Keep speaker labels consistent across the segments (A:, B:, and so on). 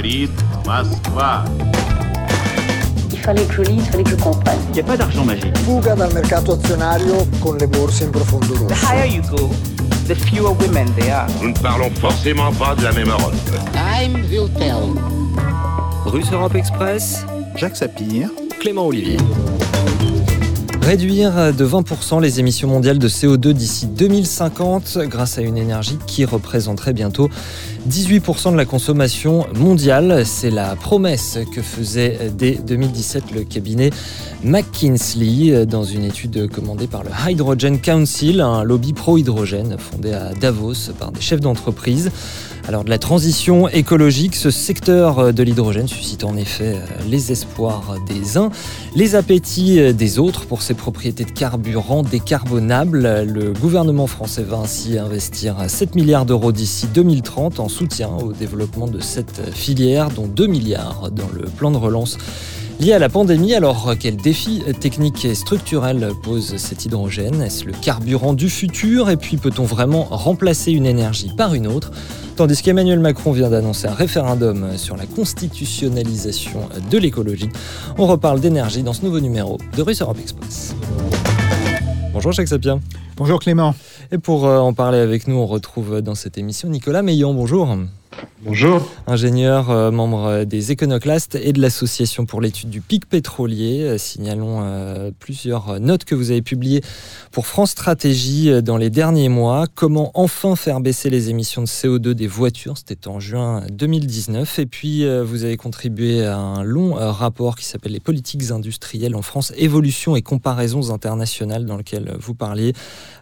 A: говорит Москва.
B: Il fallait que je lise, il fallait que je comprenne.
C: Il n'y a pas d'argent magique.
D: Fuga dal mercato azionario con le borse in profondo
E: The
D: rosso.
E: higher you go, the fewer women there are.
A: Nous ne parlons forcément pas de la même Europe.
F: Time will tell.
G: Russe Europe Express,
H: Jacques Sapir,
G: Clément Olivier. Réduire de 20% les émissions mondiales de CO2 d'ici 2050 grâce à une énergie qui représenterait bientôt 18% de la consommation mondiale. C'est la promesse que faisait dès 2017 le cabinet McKinsey dans une étude commandée par le Hydrogen Council, un lobby pro-hydrogène fondé à Davos par des chefs d'entreprise. Alors de la transition écologique, ce secteur de l'hydrogène suscite en effet les espoirs des uns, les appétits des autres pour ses propriétés de carburant décarbonables. Le gouvernement français va ainsi investir 7 milliards d'euros d'ici 2030 en soutien au développement de cette filière, dont 2 milliards dans le plan de relance lié à la pandémie. Alors, quels défis techniques et structurels pose cet hydrogène? Est-ce le carburant du futur? Et puis, peut-on vraiment remplacer une énergie par une autre? Tandis qu'Emmanuel Macron vient d'annoncer un référendum sur la constitutionnalisation de l'écologie. On reparle d'énergie dans ce nouveau numéro de Russe Europe Express. Bonjour Jacques Sapien.
H: Bonjour Clément.
G: Et pour euh, en parler avec nous, on retrouve dans cette émission Nicolas Meillon. Bonjour.
I: Bonjour.
G: Ingénieur, euh, membre des Éconoclastes et de l'Association pour l'étude du pic pétrolier. Euh, signalons euh, plusieurs notes que vous avez publiées pour France Stratégie euh, dans les derniers mois. Comment enfin faire baisser les émissions de CO2 des voitures? C'était en juin 2019. Et puis, euh, vous avez contribué à un long euh, rapport qui s'appelle Les politiques industrielles en France, évolution et comparaisons internationales, dans lequel vous parliez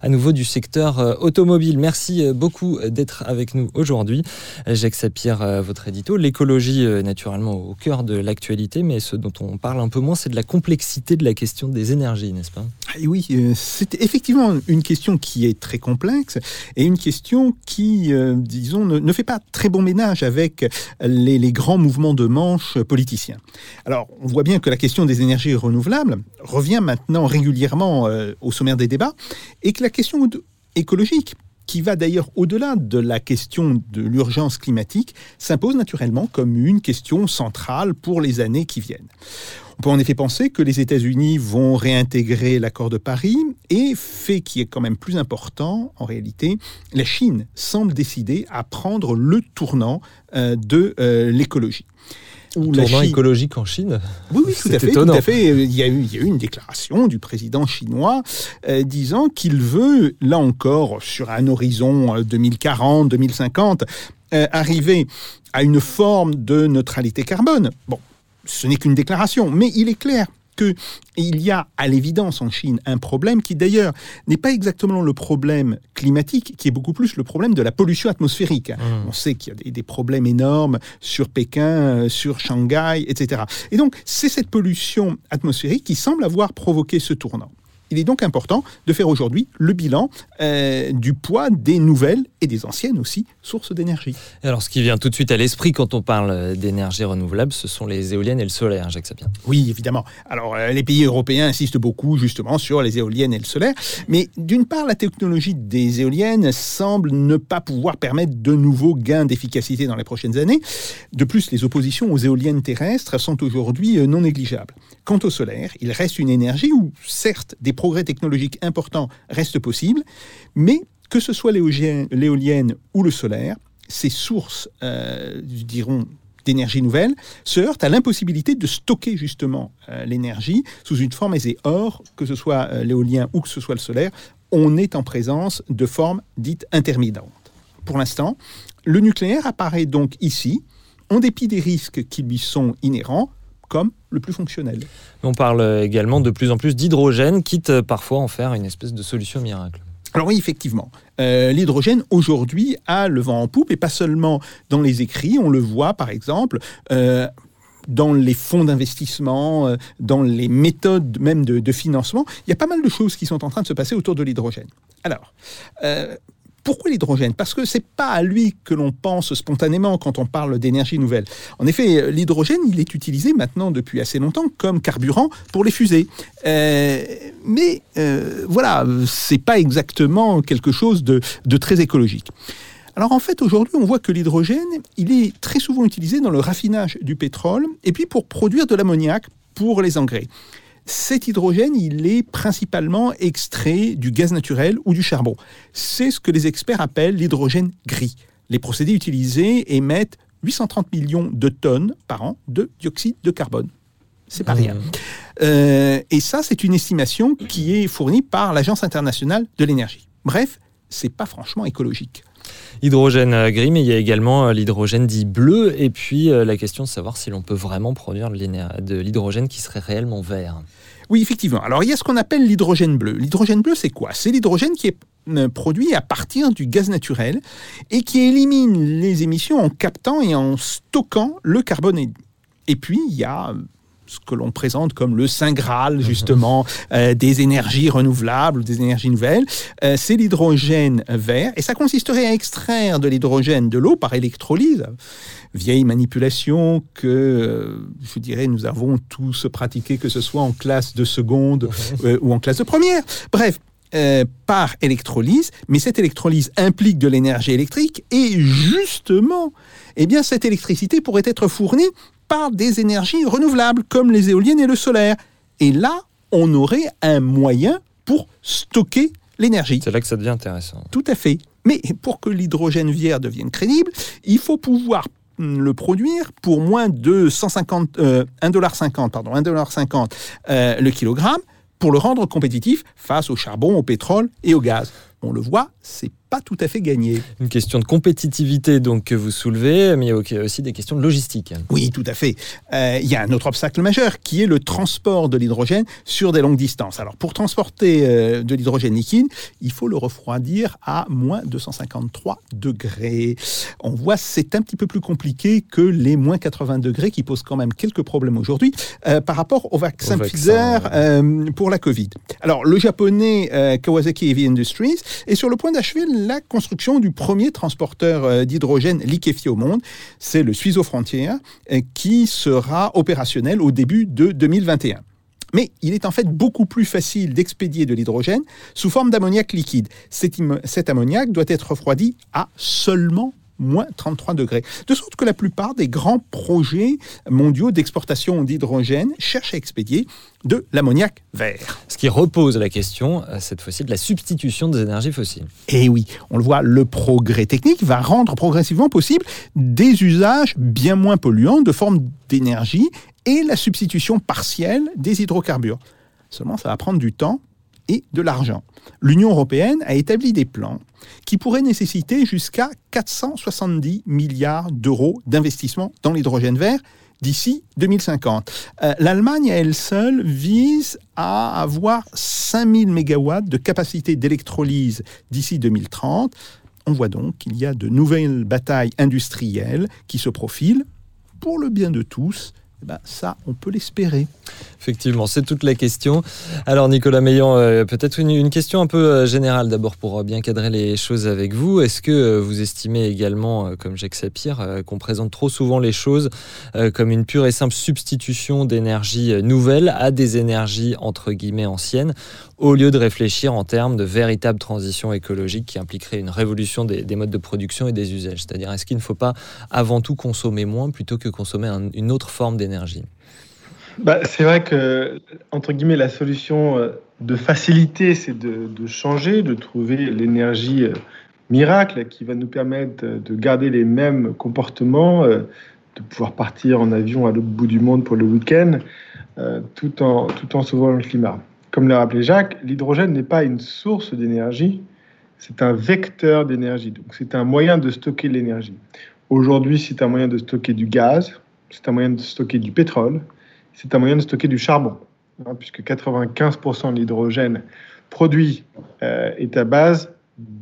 G: à nouveau du secteur euh, automobile. Merci euh, beaucoup d'être avec nous aujourd'hui. Jacques Sapir, euh, votre édito. L'écologie, euh, naturellement, au cœur de l'actualité, mais ce dont on parle un peu moins, c'est de la complexité de la question des énergies, n'est-ce pas?
H: Et oui, euh, c'est effectivement une question qui est très complexe et une question qui, disons, ne, fait pas très bon ménage avec les, les grands mouvements de manche politiciens. Alors, on voit bien que la question des énergies renouvelables revient maintenant régulièrement au sommaire des débats et que la question écologique qui va d'ailleurs au-delà de la question de l'urgence climatique, s'impose naturellement comme une question centrale pour les années qui viennent. On peut en effet penser que les États-Unis vont réintégrer l'accord de Paris et, fait qui est quand même plus important en réalité, la Chine semble décider à prendre le tournant euh, de euh, l'écologie. Où la
G: Tournant
H: Chine-
G: écologique en Chine
H: oui, oui, tout à fait. Tout à fait. Il y, a eu, il y a eu une déclaration du président chinois euh, disant qu'il veut, là encore, sur un horizon euh, 2040-2050, euh, arriver à une forme de neutralité carbone. Bon, ce n'est qu'une déclaration, mais il est clair qu'il y a à l'évidence en Chine un problème qui d'ailleurs n'est pas exactement le problème climatique, qui est beaucoup plus le problème de la pollution atmosphérique. On sait qu'il y a des, des problèmes énormes sur Pékin, euh, sur Shanghai, etc. Et donc c'est cette pollution atmosphérique qui semble avoir provoqué ce tournant. Il est donc important de faire aujourd'hui le bilan euh, du poids des nouvelles et des anciennes aussi sources d'énergie.
G: Alors, ce qui vient tout de suite à l'esprit quand on parle d'énergie renouvelable, ce sont les éoliennes et le solaire, Jacques Sapien.
H: Oui, évidemment. Alors, euh, les pays européens insistent beaucoup justement sur les éoliennes et le solaire. Mais d'une part, la technologie des éoliennes semble ne pas pouvoir permettre de nouveaux gains d'efficacité dans les prochaines années. De plus, les oppositions aux éoliennes terrestres sont aujourd'hui euh, non négligeables. Quant au solaire, il reste une énergie où, certes, des progrès technologiques importants restent possibles, mais que ce soit l'éolien- l'éolienne ou le solaire, ces sources, euh, dirons, d'énergie nouvelle se heurtent à l'impossibilité de stocker justement euh, l'énergie sous une forme aisée. Or, que ce soit euh, l'éolien ou que ce soit le solaire, on est en présence de formes dites intermittentes. Pour l'instant, le nucléaire apparaît donc ici, en dépit des risques qui lui sont inhérents, comme le plus fonctionnel.
G: On parle également de plus en plus d'hydrogène, quitte parfois en faire une espèce de solution miracle.
H: Alors oui, effectivement, euh, l'hydrogène aujourd'hui a le vent en poupe et pas seulement dans les écrits, on le voit par exemple euh, dans les fonds d'investissement, euh, dans les méthodes même de, financement. Il y a pas mal de choses qui sont en train de se passer autour de l'hydrogène. Alors, pourquoi l'hydrogène? Parce que c'est pas à lui que l'on pense spontanément quand on parle d'énergie nouvelle. En effet, l'hydrogène, il est utilisé maintenant depuis assez longtemps comme carburant pour les fusées. Euh, mais euh, voilà, c'est pas exactement quelque chose de, de très écologique. Alors en fait, aujourd'hui, on voit que l'hydrogène, il est très souvent utilisé dans le raffinage du pétrole et puis pour produire de l'ammoniac pour les engrais. Cet hydrogène, il est principalement extrait du gaz naturel ou du charbon. C'est ce que les experts appellent l'hydrogène gris. Les procédés utilisés émettent 830 millions de tonnes par an de dioxyde de carbone. C'est pas rien. Euh, et ça, c'est une estimation qui est fournie par l'Agence internationale de l'énergie. Bref, c'est pas franchement écologique.
G: Hydrogène euh, gris, mais il y a également euh, l'hydrogène dit bleu, et puis euh, la question de savoir si l'on peut vraiment produire de l'hydrogène qui serait réellement vert.
H: Oui, effectivement. Alors, il y a ce qu'on appelle l'hydrogène bleu. L'hydrogène bleu, c'est quoi? C'est l'hydrogène qui est produit à partir du gaz naturel et qui élimine les émissions en captant et en stockant le carbone. Et puis, il y a ce que l'on présente comme le Saint Graal, justement, euh, des énergies renouvelables, des énergies nouvelles. Euh, c'est l'hydrogène vert. Et ça consisterait à extraire de l'hydrogène de l'eau par électrolyse. Vieille manipulation que, euh, je dirais, nous avons tous pratiqué, que ce soit en classe de seconde euh, ou en classe de première. Bref, euh, par électrolyse, mais cette électrolyse implique de l'énergie électrique et justement, eh bien, cette électricité pourrait être fournie par des énergies renouvelables comme les éoliennes et le solaire. Et là, on aurait un moyen pour stocker l'énergie.
G: C'est là que ça devient intéressant.
H: Tout à fait. Mais pour que l'hydrogène vert devienne crédible, il faut pouvoir hum, le produire pour moins de 150, euh, 1,50 pardon, 1,50 euh, le kilogramme pour le rendre compétitif face au charbon, au pétrole et au gaz. On le voit, c'est pas tout à fait gagné.
G: Une question de compétitivité donc que vous soulevez, mais il y a aussi des questions de logistique.
H: Oui, tout à fait. Euh, Il y a un autre obstacle majeur qui est le transport de l'hydrogène sur des longues distances. Alors, pour transporter euh, de l'hydrogène liquide, il faut le refroidir à moins 253 degrés. On voit, c'est un petit peu plus compliqué que les moins 80 degrés qui posent quand même quelques problèmes aujourd'hui euh, par rapport au vaccin,
G: Au vaccin,
H: Pfizer
G: ouais.
H: pour la Covid. Alors, le japonais Kawasaki Heavy Industries est sur le point d'achever la construction du premier transporteur euh, d'hydrogène liquéfié au monde. C'est le Suizo Frontier euh, qui sera opérationnel au début de 2021. Mais il est en fait beaucoup plus facile d'expédier de l'hydrogène sous forme d'ammoniac liquide. Cet, cet ammoniac doit être refroidi à seulement moins 33 degrés. De sorte que la plupart des grands projets mondiaux d'exportation d'hydrogène cherchent à expédier de l'ammoniac vert.
G: Ce qui repose la question, euh, cette fois-ci, de la substitution des énergies fossiles.
H: Et oui, on le voit, le progrès technique va rendre progressivement possible des usages bien moins polluants de formes d'énergie et la substitution partielle des hydrocarbures. Seulement, ça va prendre du temps et de l'argent. L'Union européenne a établi des plans qui pourraient nécessiter jusqu'à 470 milliards d'euros d'investissement dans l'hydrogène vert d'ici 2050. Euh, L'Allemagne, elle seule, vise à avoir 5000 mégawatts de capacité d'électrolyse d'ici 2030. On voit donc qu'il y a de nouvelles batailles industrielles qui se profilent pour le bien de tous. Eh ben, ça, on peut l'espérer.
G: Effectivement, c'est toute la question. Alors Nicolas Meillan, euh, peut-être une, question un peu euh, générale d'abord pour euh, bien cadrer les choses avec vous. Est-ce que vous estimez également, comme Jacques Sapir, qu'on présente trop souvent les choses comme une pure et simple substitution d'énergie nouvelle à des énergies entre guillemets anciennes, au lieu de réfléchir en termes de véritable transition écologique qui impliquerait une révolution des, des modes de production et des usages? C'est-à-dire, est-ce qu'il ne faut pas avant tout consommer moins plutôt que consommer un- une autre forme d'énergie?
C: Bah, c'est vrai que, entre guillemets, la solution euh, de facilité, c'est de, changer, de trouver l'énergie euh, miracle qui va nous permettre euh, de garder les mêmes comportements, de pouvoir partir en avion à l'autre bout du monde pour le week-end, tout, en, tout sauvant le climat. Comme l'a rappelé Jacques, l'hydrogène n'est pas une source d'énergie, c'est un vecteur d'énergie. Donc, c'est un moyen de stocker l'énergie. Aujourd'hui, c'est un moyen de stocker du gaz, c'est un moyen de stocker du pétrole, c'est un moyen de stocker du charbon, hein, puisque 95% de l'hydrogène produit euh, est à base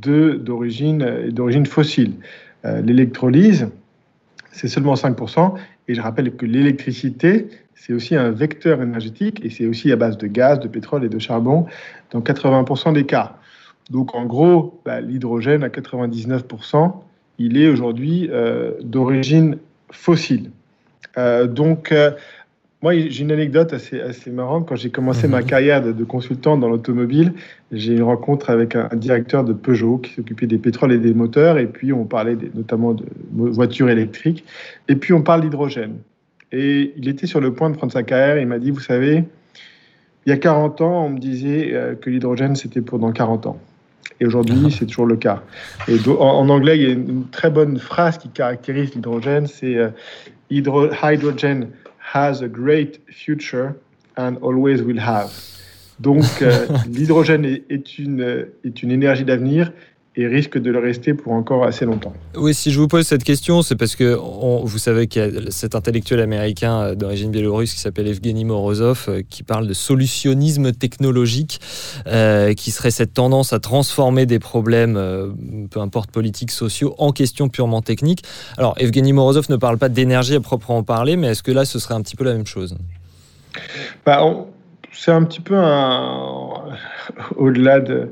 C: euh, d'origine fossile. Euh, L'électrolyse, c'est seulement 5%, et je rappelle que l'électricité, c'est aussi un vecteur énergétique, et c'est aussi à base de gaz, de pétrole et de charbon dans 80% des cas. Donc en gros, bah, l'hydrogène à 99%, il est aujourd'hui d'origine fossile. Euh, donc, euh, moi, j'ai une anecdote assez, assez marrante. Quand j'ai commencé
G: Mhm.
C: ma carrière de, de consultant dans l'automobile, j'ai eu une rencontre avec un, un directeur de Peugeot qui s'occupait des pétroles et des moteurs. Et puis, on parlait des- notamment de voitures électriques. Et puis, on parle d'hydrogène. Et il était sur le point de prendre sa carrière. Il m'a dit, vous savez, il y a 40 ans, on me disait euh, que l'hydrogène, c'était pour dans 40 ans. Et aujourd'hui, c'est toujours le cas. Et en, en anglais, il y a une, une très bonne phrase qui caractérise l'hydrogène, c'est euh, Hydro- hydrogen has a great future and always will have. Donc, euh, l'hydrogène est, est une, euh, est une énergie d'avenir et risque de le rester pour encore assez longtemps.
G: Oui, si je vous pose cette question, c'est parce que on- vous savez qu'il y a cet intellectuel américain euh, d'origine biélorusse qui s'appelle Evgeny Morozov, euh, qui parle de solutionnisme technologique, euh, qui serait cette tendance à transformer des problèmes, euh, peu importe politiques, sociaux, en questions purement techniques. Alors, Evgeny Morozov ne parle pas d'énergie à proprement parler, mais est-ce que là, ce serait un petit peu la même chose?
C: Bah, c'est un petit peu un... au-delà de,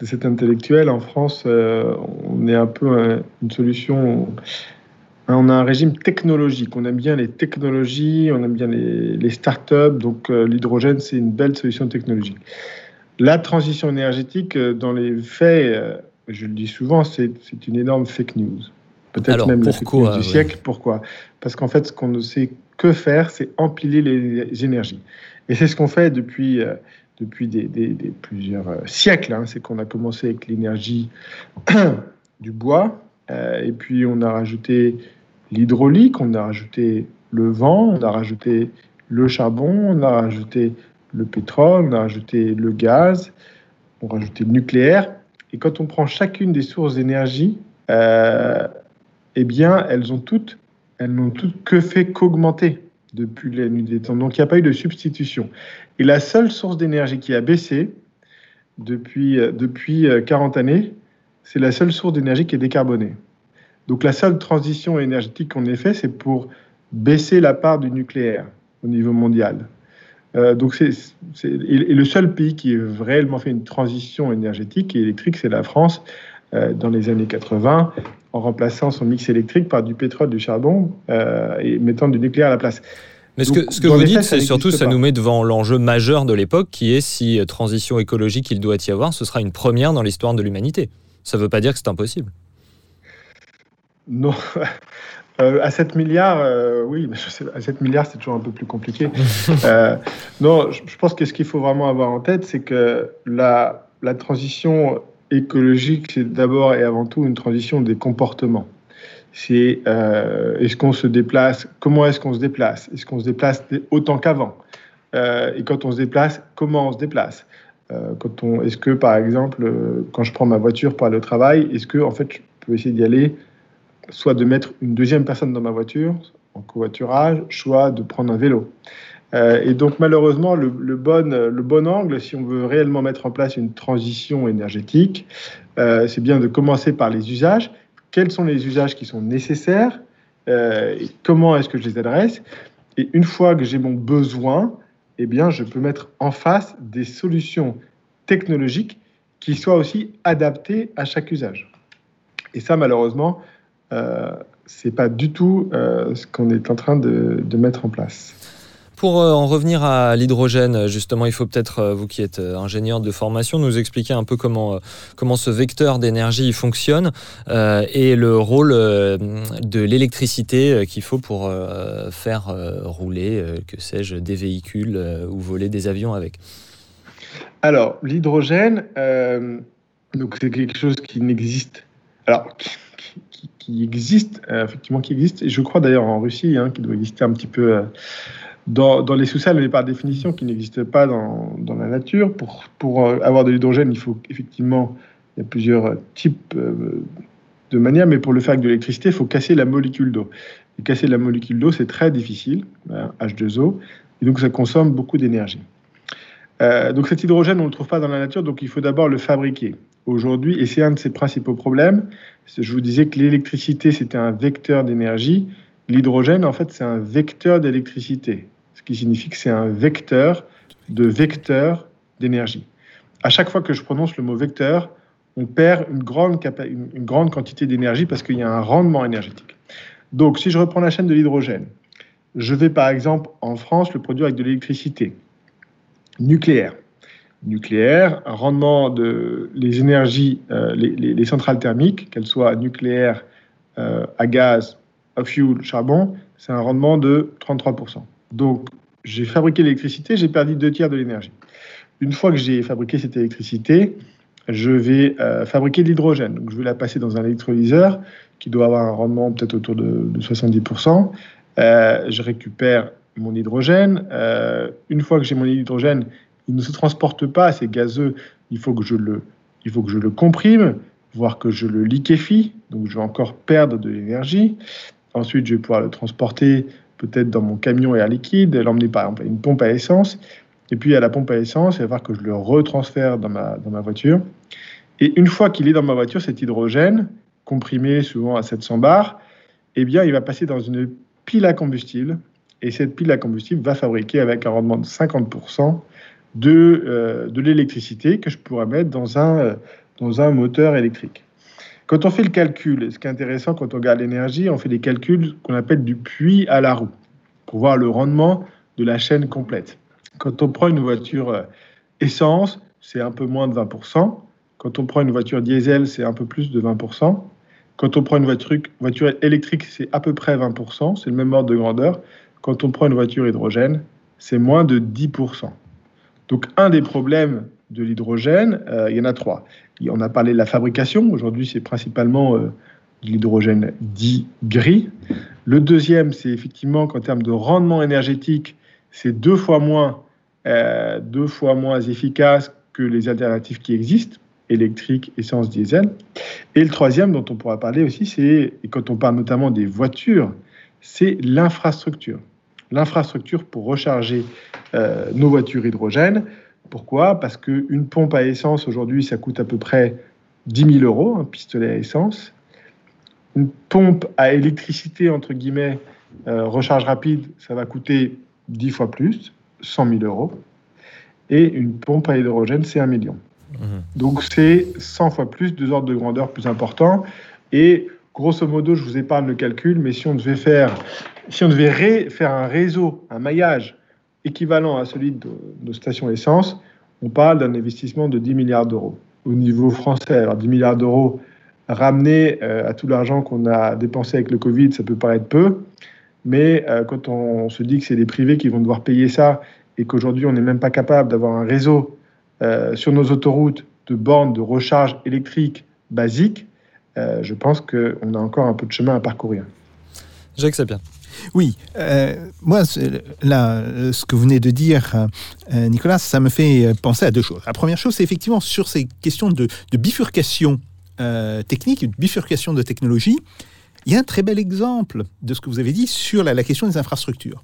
C: de cet intellectuel. En France, euh, on est un peu un- une solution. On a un régime technologique. On aime bien les technologies, on aime bien les, les startups. Donc, euh, l'hydrogène, c'est une belle solution technologique. La transition énergétique, euh, dans les faits, je le dis souvent, c'est une énorme fake news. Peut-être même la fake news du
G: ouais.
C: siècle. Pourquoi? Parce qu'en fait, ce qu'on ne sait que faire, c'est empiler les énergies. Et c'est ce qu'on fait depuis, depuis des, plusieurs euh, siècles. hein. C'est qu'on a commencé avec l'énergie du bois, euh, et puis on a rajouté l'hydraulique, on a rajouté le vent, on a rajouté le charbon, on a rajouté le pétrole, on a rajouté le gaz, on a rajouté le nucléaire. Et quand on prend chacune des sources d'énergie, euh, eh bien, elles ont toutes, elles n'ont toutes que fait qu'augmenter depuis la nuit des temps. Donc, il n'y a pas eu de substitution. Et la seule source d'énergie qui a baissé depuis, euh, depuis euh, 40 années, c'est la seule source d'énergie qui est décarbonée. Donc, la seule transition énergétique qu'on ait fait, c'est pour baisser la part du nucléaire au niveau mondial. Euh, donc c'est, et, le seul pays qui a réellement fait une transition énergétique et électrique, c'est la France euh, dans les années 80, en remplaçant son mix électrique par du pétrole, du charbon euh, et mettant du nucléaire à la place.
G: Mais ce
C: Donc,
G: que, ce que vous dites, c'est surtout,
C: n'existe
G: ça
C: pas.
G: nous met devant l'enjeu majeur de l'époque, qui est si euh, transition écologique il doit y avoir, ce sera une première dans l'histoire de l'humanité. Ça ne veut pas dire que c'est impossible.
C: Non. Euh, à 7 milliards, euh, oui, mais je sais, à 7 milliards, c'est toujours un peu plus compliqué. Euh, non, je, je pense que ce qu'il faut vraiment avoir en tête, c'est que la, la transition écologique, c'est d'abord et avant tout une transition des comportements. C'est euh, est-ce qu'on se déplace, comment est-ce qu'on se déplace? Est-ce qu'on se déplace autant qu'avant? Euh, Et quand on se déplace, comment on se déplace? Euh, Est-ce que, par exemple, quand je prends ma voiture pour aller au travail, est-ce que, en fait, je peux essayer d'y aller soit de mettre une deuxième personne dans ma voiture, en covoiturage, soit de prendre un vélo? Euh, et donc malheureusement, le, bon, le bon angle, si on veut réellement mettre en place une transition énergétique, euh, c'est bien de commencer par les usages. Quels sont les usages qui sont nécessaires euh, et Comment est-ce que je les adresse? Et une fois que j'ai mon besoin, eh bien, je peux mettre en face des solutions technologiques qui soient aussi adaptées à chaque usage. Et ça, malheureusement, c'est pas du tout ce qu'on est en train de mettre en place.
G: Pour euh, en revenir à l'hydrogène, justement, il faut peut-être, euh, vous qui êtes euh, ingénieur de formation, nous expliquer un peu comment, comment ce vecteur d'énergie fonctionne et le rôle de l'électricité qu'il faut pour faire rouler, que sais-je, des véhicules ou voler des avions avec.
C: Alors, l'hydrogène, donc c'est quelque chose qui n'existe. Alors, qui, existe, effectivement, qui existe, et je crois d'ailleurs en Russie, hein, qui doit exister un petit peu dans, les sous-sols, mais par définition, qui n'existe pas dans, la nature. Pour, pour euh, avoir de l'hydrogène, il faut effectivement, il y a plusieurs types euh, de manières, mais pour le faire avec de l'électricité, il faut casser la molécule d'eau. Et casser la molécule d'eau, c'est très difficile, hein, H2O, et donc ça consomme beaucoup d'énergie. Euh, donc cet hydrogène, on ne le trouve pas dans la nature, donc il faut d'abord le fabriquer. Aujourd'hui, et c'est un de ses principaux problèmes, je vous disais que l'électricité, c'était un vecteur d'énergie. L'hydrogène, en fait, c'est un vecteur d'électricité, ce qui signifie que c'est un vecteur de vecteur d'énergie. À chaque fois que je prononce le mot vecteur, on perd une grande, une, grande quantité d'énergie parce qu'il y a un rendement énergétique. Donc, si je reprends la chaîne de l'hydrogène, je vais par exemple en France le produire avec de l'électricité nucléaire. Nucléaire, un rendement de les énergies, euh, les centrales thermiques, qu'elles soient nucléaires, euh, à gaz, fuel, charbon, c'est un rendement de 33%. Donc, j'ai fabriqué l'électricité, j'ai perdu deux tiers de l'énergie. Une fois que j'ai fabriqué cette électricité, je vais euh, fabriquer de l'hydrogène. Donc, je vais la passer dans un électrolyseur qui doit avoir un rendement peut-être autour de, de 70%. Euh, je récupère mon hydrogène. Euh, une fois que j'ai mon hydrogène, il ne se transporte pas, c'est gazeux. Il faut que je le, il faut que je le comprime, voire que je le liquéfie. Donc, je vais encore perdre de l'énergie. Ensuite, je vais pouvoir le transporter peut-être dans mon camion air liquide, l'emmener par exemple à une pompe à essence. Et puis à la pompe à essence, il va falloir que je le retransfère dans ma, dans ma voiture. Et une fois qu'il est dans ma voiture, cet hydrogène, comprimé souvent à 700 bars, eh bien, il va passer dans une pile à combustible. Et cette pile à combustible va fabriquer avec un rendement de 50% de, euh, de l'électricité que je pourrais mettre dans un, euh, dans un moteur électrique. Quand on fait le calcul, ce qui est intéressant quand on regarde l'énergie, on fait des calculs qu'on appelle du puits à la roue pour voir le rendement de la chaîne complète. Quand on prend une voiture euh, essence, c'est un peu moins de 20%. Quand on prend une voiture diesel, c'est un peu plus de 20%. Quand on prend une voiture, électrique, c'est à peu près 20%, c'est le même ordre de grandeur. Quand on prend une voiture hydrogène, c'est moins de 10%. Donc un des problèmes de l'hydrogène, euh, il y en a trois. On a parlé de la fabrication. Aujourd'hui, c'est principalement euh, de l'hydrogène dit gris. Le deuxième, c'est effectivement qu'en termes de rendement énergétique, c'est deux fois moins, euh, deux fois moins efficace que les alternatives qui existent, électrique, essence, diesel. Et le troisième, dont on pourra parler aussi, c'est, et quand on parle notamment des voitures, c'est l'infrastructure. L'infrastructure pour recharger euh, nos voitures hydrogène. Pourquoi? Parce qu'une pompe à essence, aujourd'hui, ça coûte à peu près 10 000 euros, un pistolet à essence. Une pompe à électricité, entre guillemets, euh, recharge rapide, ça va coûter 10 fois plus, 100 000 euros. Et une pompe à hydrogène, c'est un million. Mmh. Donc c'est 100 fois plus, deux ordres de grandeur plus importants. Et grosso modo, je vous épargne le calcul, mais si on devait faire, si on devait ré, faire un réseau, un maillage équivalent à celui de nos stations essence, on parle d'un investissement de 10 milliards d'euros au niveau français. Alors 10 milliards d'euros ramenés euh, à tout l'argent qu'on a dépensé avec le Covid, ça peut paraître peu, mais euh, quand on se dit que c'est les privés qui vont devoir payer ça et qu'aujourd'hui on n'est même pas capable d'avoir un réseau euh, sur nos autoroutes de bornes de recharge électrique basique, je pense qu'on a encore un peu de chemin à parcourir.
G: Jacques Sapien.
H: Oui, euh, moi, là, ce que vous venez de dire, euh, Nicolas, ça me fait penser à deux choses. La première chose, c'est effectivement sur ces questions de, de bifurcation euh, technique, de bifurcation de technologie. Il y a un très bel exemple de ce que vous avez dit sur la, la question des infrastructures.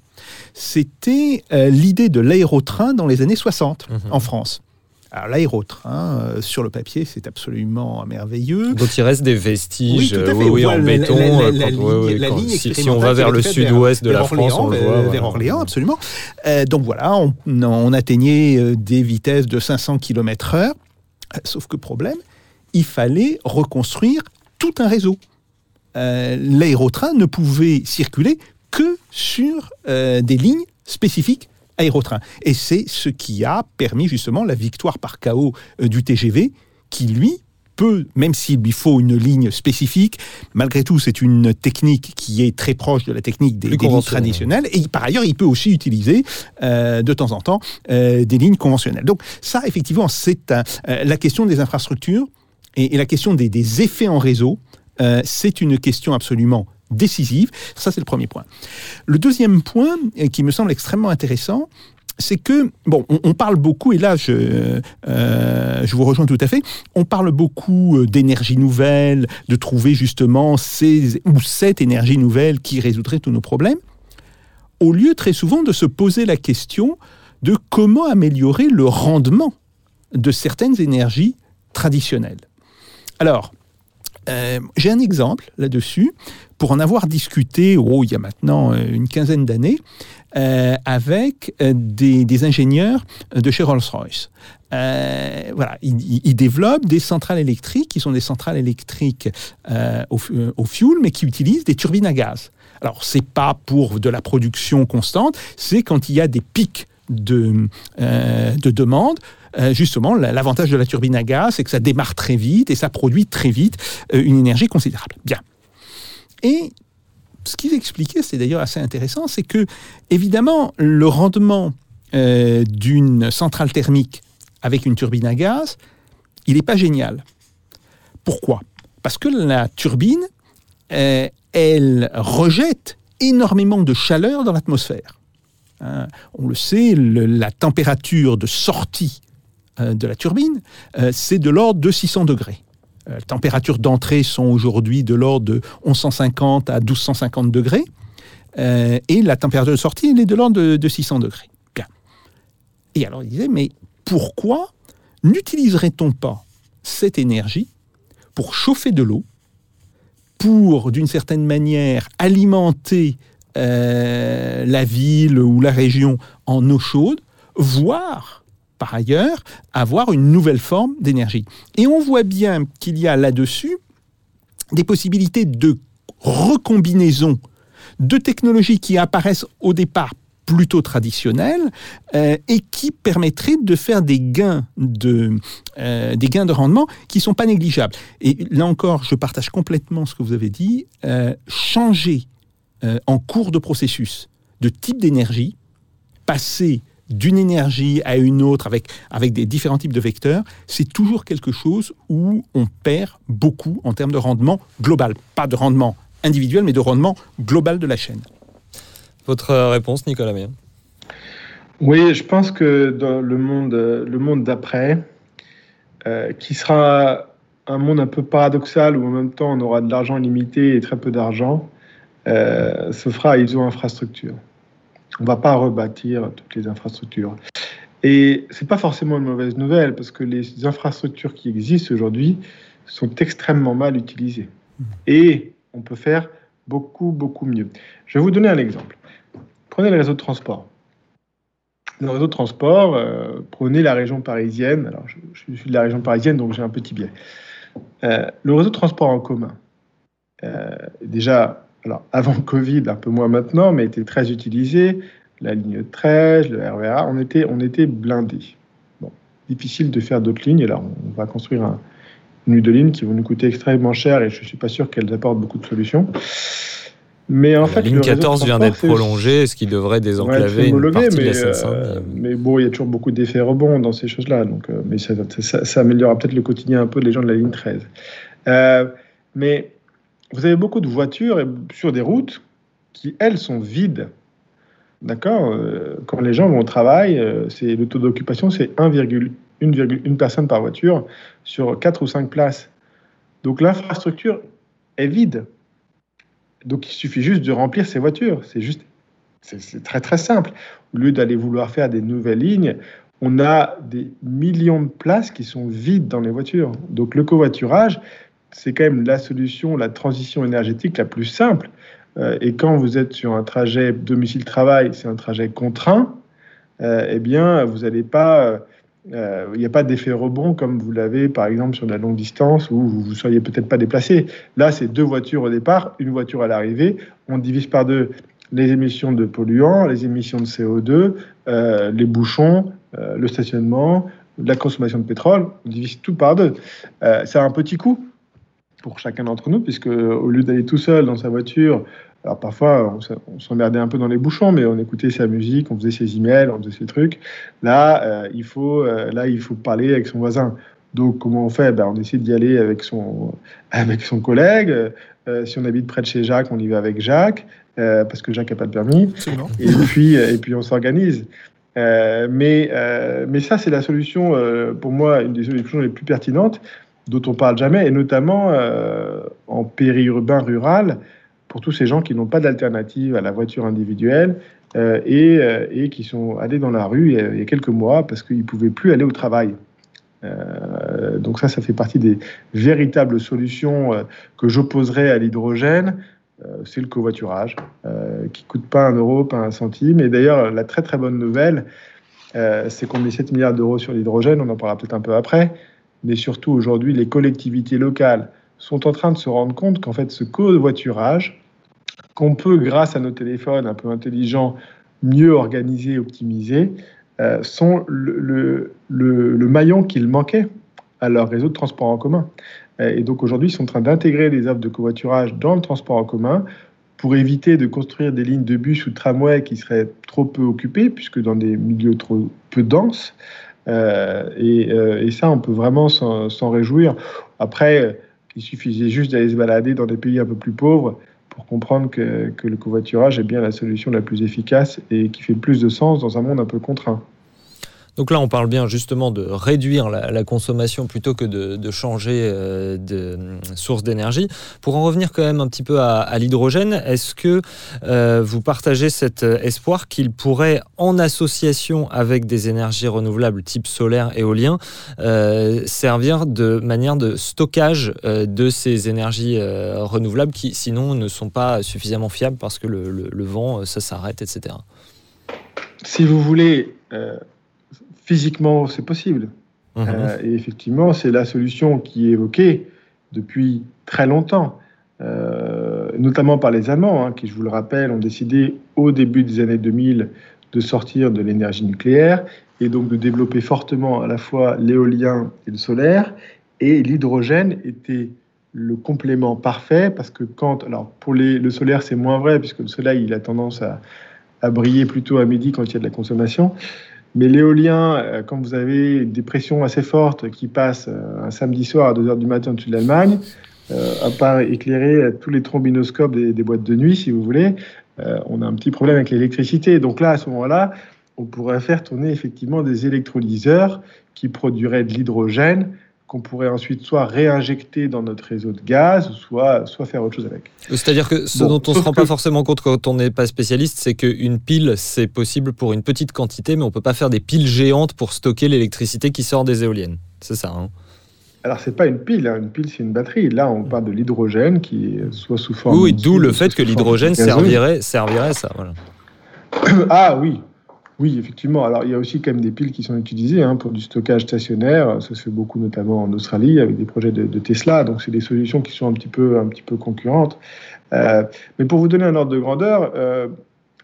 H: C'était euh, l'idée de l'aérotrain dans les années 60 mmh. en France. Alors l'aérotrain, euh, sur le papier, c'est absolument merveilleux.
G: Donc il reste des vestiges
H: oui,
G: oui, oui, en béton.
H: La, la, la, quand, ligne, quand,
G: si, si, on va vers le sud-ouest de la
H: Orléans,
G: France, on le
H: vers,
G: voit.
H: Vers Orléans, absolument. Euh, donc voilà, on, on atteignait euh, des vitesses de 500 km/h. Sauf que problème, il fallait reconstruire tout un réseau. Euh, l'aérotrain ne pouvait circuler que sur euh, des lignes spécifiques aérotrain. Et c'est ce qui a permis justement la victoire par chaos euh, du TGV, qui lui peut, même s'il lui faut une ligne spécifique, malgré tout, c'est une technique qui est très proche de la technique des, des lignes traditionnelles. Et par ailleurs, il peut aussi utiliser euh, de temps en temps euh, des lignes conventionnelles. Donc ça, effectivement, c'est euh, la question des infrastructures et, et la question des, des, effets en réseau. c'est une question absolument décisive. Ça, c'est le premier point. Le deuxième point, qui me semble extrêmement intéressant, c'est que, bon, on, on, parle beaucoup, et là, je, euh, je vous rejoins tout à fait, on parle beaucoup euh, d'énergie nouvelle, de trouver justement ces, ou cette énergie nouvelle qui résoudrait tous nos problèmes, au lieu très souvent de se poser la question de comment améliorer le rendement de certaines énergies traditionnelles. Alors, Euh, J'ai un exemple là-dessus, pour en avoir discuté, oh, il y a maintenant euh, une quinzaine d'années, euh, avec des, des ingénieurs de chez Rolls-Royce. Voilà, ils, ils- développent des centrales électriques qui sont des centrales électriques au, au fuel, mais qui utilisent des turbines à gaz. Alors, c'est pas pour de la production constante, c'est quand il y a des pics de, euh, de demande. Euh, justement, la- l'avantage de la turbine à gaz, c'est que ça démarre très vite et ça produit très vite euh, une énergie considérable. Bien. Et ce qu'ils expliquaient, c'est d'ailleurs assez intéressant, c'est que, évidemment, le rendement d'une centrale thermique avec une turbine à gaz, il n'est pas génial. Pourquoi? Parce que la turbine, elle rejette énormément de chaleur dans l'atmosphère. Hein, on le sait, la température de sortie euh, de la turbine, euh, c'est de l'ordre de 600 degrés. Euh, les températures d'entrée sont aujourd'hui de l'ordre de 1150 à 1250 degrés. Et la température de sortie, elle est de l'ordre de, de 600 degrés. Et alors, il disait, mais pourquoi n'utiliserait-on pas cette énergie pour chauffer de l'eau, pour, d'une certaine manière, alimenter euh, la ville ou la région en eau chaude, voire, par ailleurs, avoir une nouvelle forme d'énergie. Et on voit bien qu'il y a là-dessus des possibilités de recombinaison de technologies qui apparaissent au départ plutôt traditionnelles euh, et qui permettraient de faire des gains de, euh, des gains de rendement qui ne sont pas négligeables. Et là encore, je partage complètement ce que vous avez dit. Changer euh, en cours de processus de type d'énergie, passer d'une énergie à une autre avec, avec des différents types de vecteurs, c'est toujours quelque chose où on perd beaucoup en termes de rendement global. Pas de rendement individuel, mais de rendement global de la chaîne.
G: Votre réponse, Nicolas Meyer?
C: Oui, je pense que dans le monde, le monde d'après, euh, qui sera un monde un peu paradoxal où en même temps on aura de l'argent limité et très peu d'argent, euh, se fera à iso-infrastructure. On ne va pas rebâtir toutes les infrastructures. Et c'est pas forcément une mauvaise nouvelle parce que les infrastructures qui existent aujourd'hui sont extrêmement mal utilisées. Et on peut faire beaucoup, beaucoup mieux. Je vais vous donner un exemple. Prenez le réseau de transport. Le réseau de transport, euh, prenez la région parisienne. Alors, je, je suis de la région parisienne, donc j'ai un petit biais. Euh, le réseau de transport en commun, euh, déjà, alors avant Covid, un peu moins maintenant, mais était très utilisé. La ligne 13, le RER, on était, on était blindés. Bon, difficile de faire d'autres lignes. Alors, on va construire un, une ligne de lignes qui vont nous coûter extrêmement cher et je ne suis pas sûr qu'elles apportent beaucoup de solutions. Mais en
G: La
C: fait,
G: ligne
C: le réseau de
G: 14 vient d'être prolongée, ce qui devrait
C: Ouais,
G: désenclaver
C: c'est
G: une partie de
C: mais,
G: la Seine-Saint-Denis.
C: euh, mais bon, il y a toujours beaucoup d'effets rebonds dans ces choses-là. Donc, euh, mais ça, ça, ça améliorera peut-être le quotidien un peu des gens de la ligne 13. Euh, mais vous avez beaucoup de voitures sur des routes qui, elles, sont vides. D'accord Euh, Quand les gens vont au travail, euh, le taux d'occupation, c'est 1,1 personne par voiture sur 4 ou 5 places. Donc l'infrastructure est vide. Donc il suffit juste de remplir ces voitures. C'est juste, c'est très très simple. Au lieu d'aller vouloir faire des nouvelles lignes, on a des millions de places qui sont vides dans les voitures. Donc le covoiturage, c'est quand même la solution, la transition énergétique la plus simple. Euh, et quand vous êtes sur un trajet domicile-travail, c'est un trajet contraint, euh, eh bien, vous n'allez pas. euh, Il n'y a pas d'effet rebond comme vous l'avez, par exemple, sur la longue distance où vous ne soyez peut-être pas déplacé. Là, c'est deux voitures au départ, une voiture à l'arrivée. On divise par deux les émissions de polluants, les émissions de CO2, euh, les bouchons, le stationnement, la consommation de pétrole. On divise tout par deux. A un petit coût pour chacun d'entre nous, puisque au lieu d'aller tout seul dans sa voiture, alors parfois on s'emmerdait un peu dans les bouchons, mais on écoutait sa musique, on faisait ses emails, on faisait ses trucs. Là, euh, il faut, euh, là, il faut parler avec son voisin. Donc, comment on fait? Ben, On essaie d'y aller avec son, avec son collègue. Euh, si on habite près de chez Jacques, on y va avec Jacques, parce que Jacques n'a pas de permis. Et puis, et puis on s'organise. Mais, mais ça, c'est la solution, pour moi, une des solutions les plus pertinentes dont on parle jamais, et notamment euh, en périurbain rural, pour tous ces gens qui n'ont pas d'alternative à la voiture individuelle euh, et, euh, et qui sont allés dans la rue il y a, quelques mois parce qu'ils ne pouvaient plus aller au travail. Donc ça, ça fait partie des véritables solutions que j'opposerais à l'hydrogène. C'est le covoiturage, qui coûte pas un euro, pas un centime. Et d'ailleurs, la très très bonne nouvelle, c'est qu'on met 7 milliards d'euros sur l'hydrogène, on en parlera peut-être un peu après, mais surtout aujourd'hui, les collectivités locales sont en train de se rendre compte qu'en fait, ce covoiturage, qu'on peut, grâce à nos téléphones un peu intelligents, mieux organiser, optimiser, euh, sont le, maillon qu'il manquait à leur réseau de transport en commun. Euh, Et donc aujourd'hui, ils sont en train d'intégrer les offres de covoiturage dans le transport en commun pour éviter de construire des lignes de bus ou de tramway qui seraient trop peu occupées, puisque dans des milieux trop peu denses. Euh, et, euh, et, ça, on peut vraiment s'en réjouir. Après, il suffisait juste d'aller se balader dans des pays un peu plus pauvres pour comprendre que, que, le covoiturage est bien la solution la plus efficace et qui fait plus de sens dans un monde un peu contraint.
G: Donc là, on parle bien justement de réduire la, consommation plutôt que de, changer euh, de source d'énergie. Pour en revenir quand même un petit peu à, l'hydrogène, est-ce que euh, vous partagez cet espoir qu'il pourrait, en association avec des énergies renouvelables type solaire, éolien, euh, servir de manière de stockage euh, de ces énergies euh, renouvelables qui, sinon, ne sont pas suffisamment fiables parce que le, vent, ça s'arrête, etc.
C: Si vous voulez euh, physiquement, c'est possible. Mmh. Euh, et effectivement, c'est la solution qui est évoquée depuis très longtemps, euh, notamment par les Allemands, hein, qui, je vous le rappelle, ont décidé au début des années 2000 de sortir de l'énergie nucléaire et donc de développer fortement à la fois l'éolien et le solaire. Et l'hydrogène était le complément parfait parce que quand, alors pour les, le solaire, c'est moins vrai puisque le soleil, il a tendance à, à briller plutôt à midi quand il y a de la consommation. Mais l'éolien, euh, quand vous avez des pressions assez fortes qui passent euh, un samedi soir à 2h du matin au-dessus de l'Allemagne, euh, à part éclairer tous les trombinoscopes des, boîtes de nuit, si vous voulez, on a un petit problème avec l'électricité. Donc là, à ce moment-là, on pourrait faire tourner effectivement des électrolyseurs qui produiraient de l'hydrogène qu'on pourrait ensuite soit réinjecter dans notre réseau de gaz, soit, soit faire autre chose avec.
G: C'est-à-dire que ce bon, dont on ne se rend que... pas forcément compte quand on n'est pas spécialiste, c'est qu'une pile, c'est possible pour une petite quantité, mais on ne peut pas faire des piles géantes pour stocker l'électricité qui sort des éoliennes. C'est ça, hein
C: alors, c'est pas une pile, hein. une pile, c'est une batterie. Là, on parle de l'hydrogène qui soit sous forme.
G: Oui, d'où le fait que l'hydrogène servirait, servirait à ça. Voilà.
C: ah oui, oui, effectivement. Alors, il y a aussi quand même des piles qui sont utilisées hein, pour du stockage stationnaire. Ça se fait beaucoup, notamment en Australie, avec des projets de, Tesla. Donc, c'est des solutions qui sont un petit peu, concurrentes. Euh, mais pour vous donner un ordre de grandeur, euh,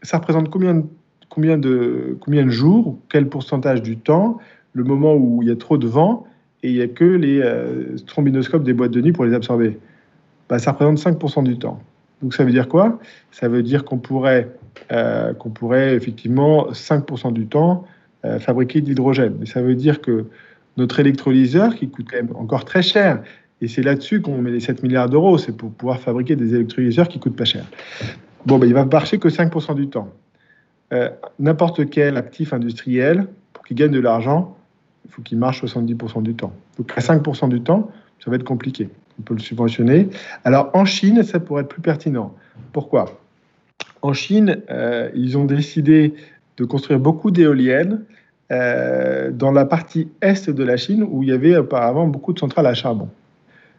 C: ça représente combien de jours, quel pourcentage du temps, le moment où il y a trop de vent et il n'y a que les euh, trombinoscopes des boîtes de nuit pour les absorber? Bah, ça représente 5% du temps. Donc ça veut dire quoi? Ça veut dire qu'on pourrait, euh, qu'on pourrait effectivement 5% du temps euh, fabriquer de l'hydrogène. Mais ça veut dire que notre électrolyseur, qui coûte quand même encore très cher, et c'est là-dessus qu'on met les 7 milliards d'euros, c'est pour pouvoir fabriquer des électrolyseurs qui coûtent pas cher. Bon, ben, il va marcher que 5% du temps. Euh, N'importe quel actif industriel, pour qu'il gagne de l'argent, il faut qu'il marche 70% du temps. Donc à 5% du temps, ça va être compliqué. On peut le subventionner. Alors en Chine, ça pourrait être plus pertinent. Pourquoi? En Chine, euh, ils ont décidé de construire beaucoup d'éoliennes euh, dans la partie est de la Chine où il y avait auparavant beaucoup de centrales à charbon.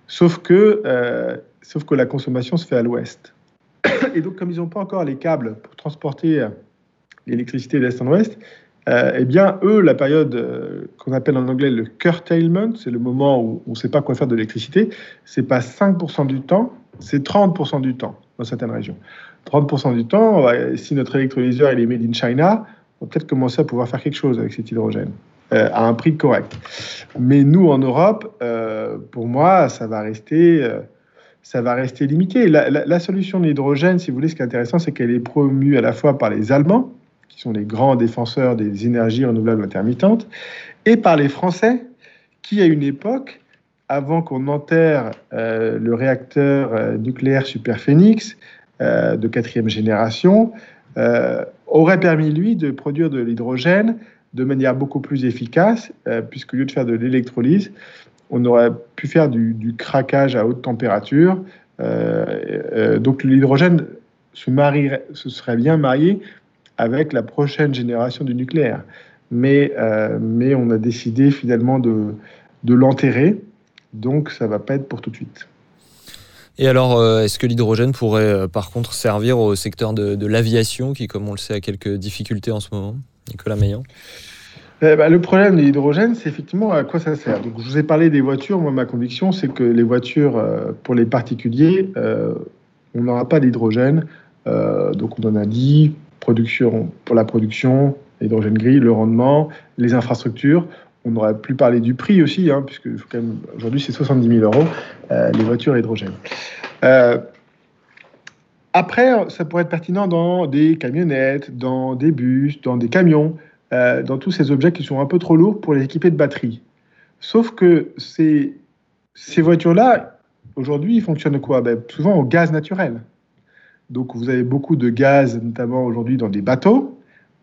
C: Sauf que, euh, sauf que la consommation se fait à l'ouest. Et donc comme ils n'ont pas encore les câbles pour transporter l'électricité d'est en ouest, eh bien, eux, la période qu'on appelle en anglais le curtailment, c'est le moment où on ne sait pas quoi faire de l'électricité, c'est pas 5% du temps, c'est 30% du temps dans certaines régions. 30% du temps, bah, si notre électrolyseur est made in China, on va peut-être commencer à pouvoir faire quelque chose avec cet hydrogène euh, à un prix correct. Mais nous, en Europe, euh, pour moi, ça va rester euh, ça va rester limité. La, la, la solution de l'hydrogène, si vous voulez, ce qui est intéressant, c'est qu'elle est promue à la fois par les Allemands, qui sont les grands défenseurs des énergies renouvelables intermittentes, et par les Français, qui à une époque, avant qu'on enterre euh, le réacteur euh, nucléaire Superphénix euh, de quatrième génération, aurait permis, lui, de produire de l'hydrogène de manière beaucoup plus efficace, puisqu'au lieu de faire de l'électrolyse, on aurait pu faire du, craquage à haute température. Donc l'hydrogène se, se serait bien marié avec la prochaine génération du nucléaire. Mais, mais on a décidé finalement de, de l'enterrer. Donc ça va pas être pour tout de suite.
G: Et alors, euh, est-ce que l'hydrogène pourrait euh, par contre servir au secteur de, de l'aviation qui, comme on le sait, a quelques difficultés en ce moment? Nicolas Meillan
C: Eh ben, le problème de l'hydrogène, c'est effectivement à quoi ça sert. Donc, je vous ai parlé des voitures. Moi, ma conviction, c'est que les voitures, euh, pour les particuliers, euh, on n'aura pas d'hydrogène. Euh, donc, on en a dit, production, pour la production, l'hydrogène gris, le rendement, les infrastructures. On aurait pu parler du prix aussi, hein, puisque aujourd'hui, c'est 70 000 euros, euh, les voitures à hydrogène. Euh, après, ça pourrait être pertinent dans des camionnettes, dans des bus, dans des camions euh, dans tous ces objets qui sont un peu trop lourds pour les équiper de batterie. Sauf que ces, voitures-là, aujourd'hui, fonctionnent quoi? Ben, Souvent au gaz naturel. Donc vous avez beaucoup de gaz, notamment aujourd'hui dans des bateaux,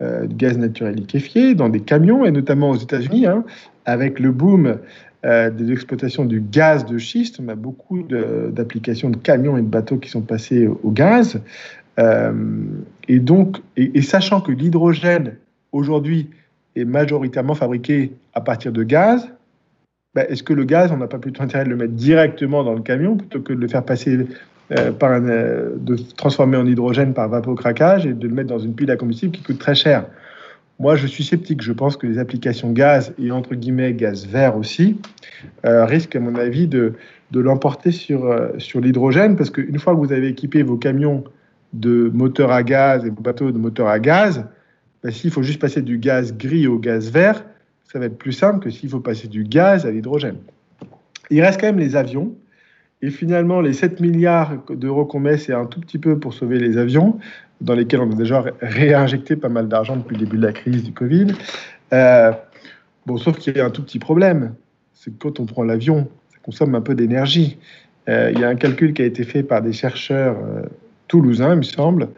C: euh, du gaz naturel liquéfié, dans des camions, et notamment aux États-Unis, hein, avec le boom euh, des exploitations du gaz de schiste. On a beaucoup de- d'applications de, camions et de bateaux qui sont passés au, gaz. Euh, et donc, et sachant que l'hydrogène aujourd'hui est majoritairement fabriqué à partir de gaz, ben, est-ce que le gaz, on n'a pas plutôt intérêt de le mettre directement dans le camion plutôt que de le faire passer euh, par un, euh, de transformer en hydrogène par vapocraquage et de le mettre dans une pile à combustible qui coûte très cher Moi, je suis sceptique. Je pense que les applications gaz et entre guillemets gaz vert aussi euh, risquent, à mon avis, de, de l'emporter sur, sur l'hydrogène parce qu'une fois que vous avez équipé vos camions de moteurs à gaz et vos bateaux de moteurs à gaz, ben, s'il faut juste passer du gaz gris au gaz vert, ça va être plus simple que s'il faut passer du gaz à l'hydrogène. Il reste quand même les avions. Et finalement, les 7 milliards d'euros qu'on met, c'est un tout petit peu pour sauver les avions, dans lesquels on a déjà réinjecté pas mal d'argent depuis le début de la crise du Covid. Euh, bon, sauf qu'il y a un tout petit problème. C'est que quand on prend l'avion, ça consomme un peu d'énergie. Euh, il y a un calcul qui a été fait par des chercheurs euh, toulousains, il me semble,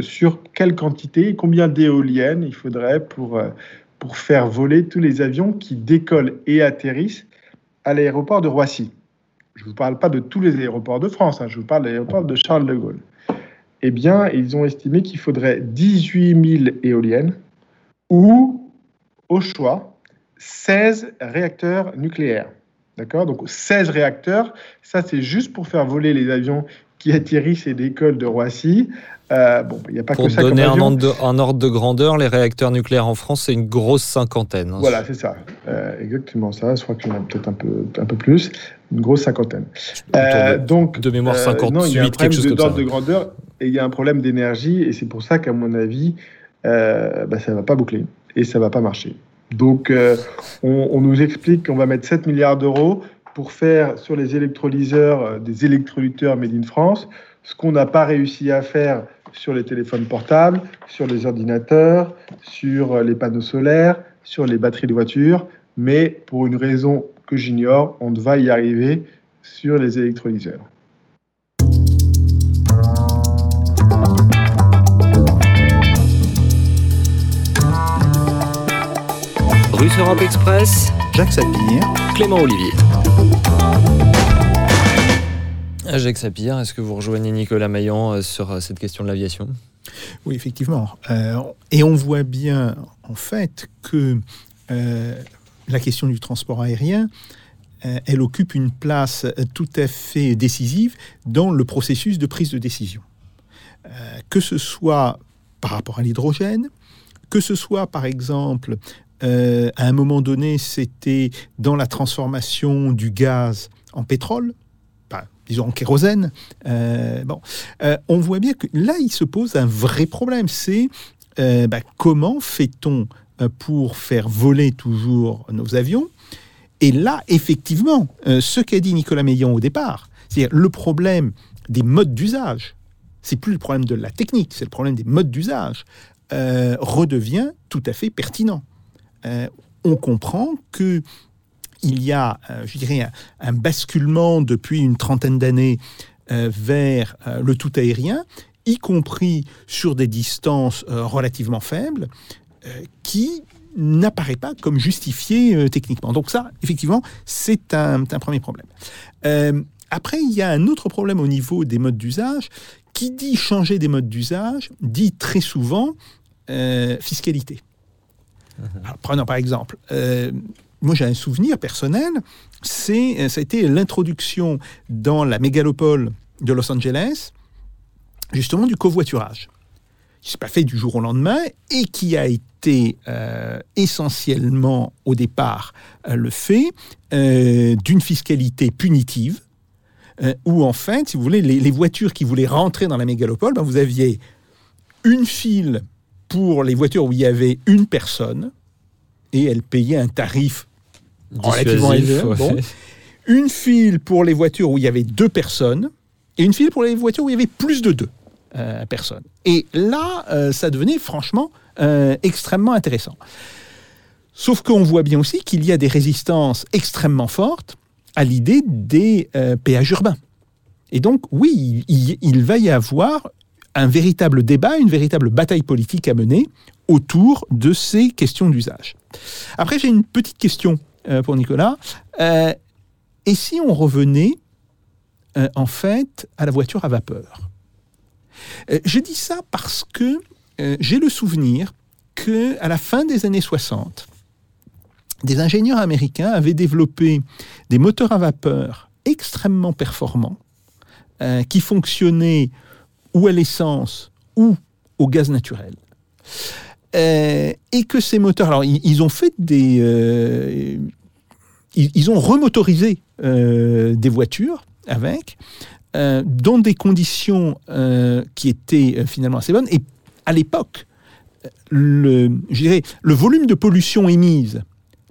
C: sur quelle quantité, combien d'éoliennes il faudrait pour, pour faire voler tous les avions qui décollent et atterrissent à l'aéroport de Roissy. Je ne vous parle pas de tous les aéroports de France, hein, je vous parle de l'aéroport de Charles de Gaulle. Eh bien, ils ont estimé qu'il faudrait 18 000 éoliennes ou, au choix, 16 réacteurs nucléaires. D'accord? Donc 16 réacteurs, ça c'est juste pour faire voler les avions qui atterrissent et décollent de Roissy. Euh, bon, il a pas
G: Pour
C: que ça
G: donner un ordre, de, un ordre de grandeur, les réacteurs nucléaires en France, c'est une grosse cinquantaine.
C: Voilà, c'est ça. Euh, exactement ça. Je crois qu'il y en a peut-être un peu, un peu plus. Une grosse cinquantaine. Euh,
G: de-
C: donc,
G: de mémoire,
C: euh,
G: 58,
C: non, il y a un
G: quelque
C: problème
G: chose
C: d'ordre de grandeur et il y a un problème d'énergie. Et c'est pour ça qu'à mon avis, euh, bah, ça ne va pas boucler et ça ne va pas marcher. Donc, euh, on, on nous explique qu'on va mettre 7 milliards d'euros pour faire sur les électrolyseurs euh, des électrolyteurs made in France, ce qu'on n'a pas réussi à faire sur les téléphones portables, sur les ordinateurs, sur euh, les panneaux solaires, sur les batteries de voitures, mais pour une raison que j'ignore, on va y arriver sur les électrolyseurs.
G: Russe Europe Express,
H: Jacques Sapir.
G: Clément Olivier. Jacques Sapir, est-ce que vous rejoignez Nicolas Maillan euh, sur euh, cette question de l'aviation?
H: Oui, effectivement. Euh, et on voit bien, en fait, que la question du transport aérien, elle occupe une place tout à fait décisive dans le processus de prise de décision. Que ce soit par rapport à l'hydrogène, que ce soit, par exemple, à un moment donné, c'était dans la transformation du gaz en pétrole, en kérosène. Euh, bon, euh, on voit bien que là, il se pose un vrai problème. C'est euh, bah, comment fait-on pour faire voler toujours nos avions? Et là, effectivement, ce qu'a dit Nicolas Meillan au départ, c'est-à-dire le problème des modes d'usage, c'est plus le problème de la technique, c'est le problème des modes d'usage, redevient tout à fait pertinent. On comprend que il y a, euh, je dirais, un, un basculement depuis une trentaine d'années euh, vers euh, le tout aérien, y compris sur des distances relativement faibles, qui n'apparaît pas comme justifié techniquement. Donc ça, effectivement, c'est un, un premier problème. Euh, après, il y a un autre problème au niveau des modes d'usage. Qui dit changer des modes d'usage dit très souvent euh, fiscalité. Alors, prenons par exemple, euh, moi j'ai un souvenir personnel, c'est ça a été l'introduction dans la mégalopole de Los Angeles, justement du covoiturage qui s'est pas fait du jour au lendemain et qui a été euh, essentiellement au départ euh, le fait euh, d'une fiscalité punitive où en fait, si vous voulez, les, voitures qui voulaient rentrer dans la mégalopole, ben, vous aviez une file pour les voitures où il y avait une personne et elle payait un tarif relativement élevé. Une file pour les voitures où il y avait deux personnes et une file pour les voitures où il y avait plus de deux. Euh, personne. Et là, euh, ça devenait franchement euh, extrêmement intéressant. Sauf qu'on voit bien aussi qu'il y a des résistances extrêmement fortes à l'idée des péages urbains. Et donc, oui, il, il, va y avoir un véritable débat, une véritable bataille politique à mener autour de ces questions d'usage. Après, j'ai une petite question pour Nicolas. et si on revenait, en fait, à la voiture à vapeur? Euh, je dis ça parce que euh, j'ai le souvenir que à la fin des années 60, des ingénieurs américains avaient développé des moteurs à vapeur extrêmement performants euh, qui fonctionnaient ou à l'essence ou au gaz naturel. Et que ces moteurs, alors ils, ont fait des, ils, ont remotorisé des voitures avec, euh, dans des conditions euh, qui étaient euh, finalement assez bonnes. Et à l'époque, le, le volume de pollution émise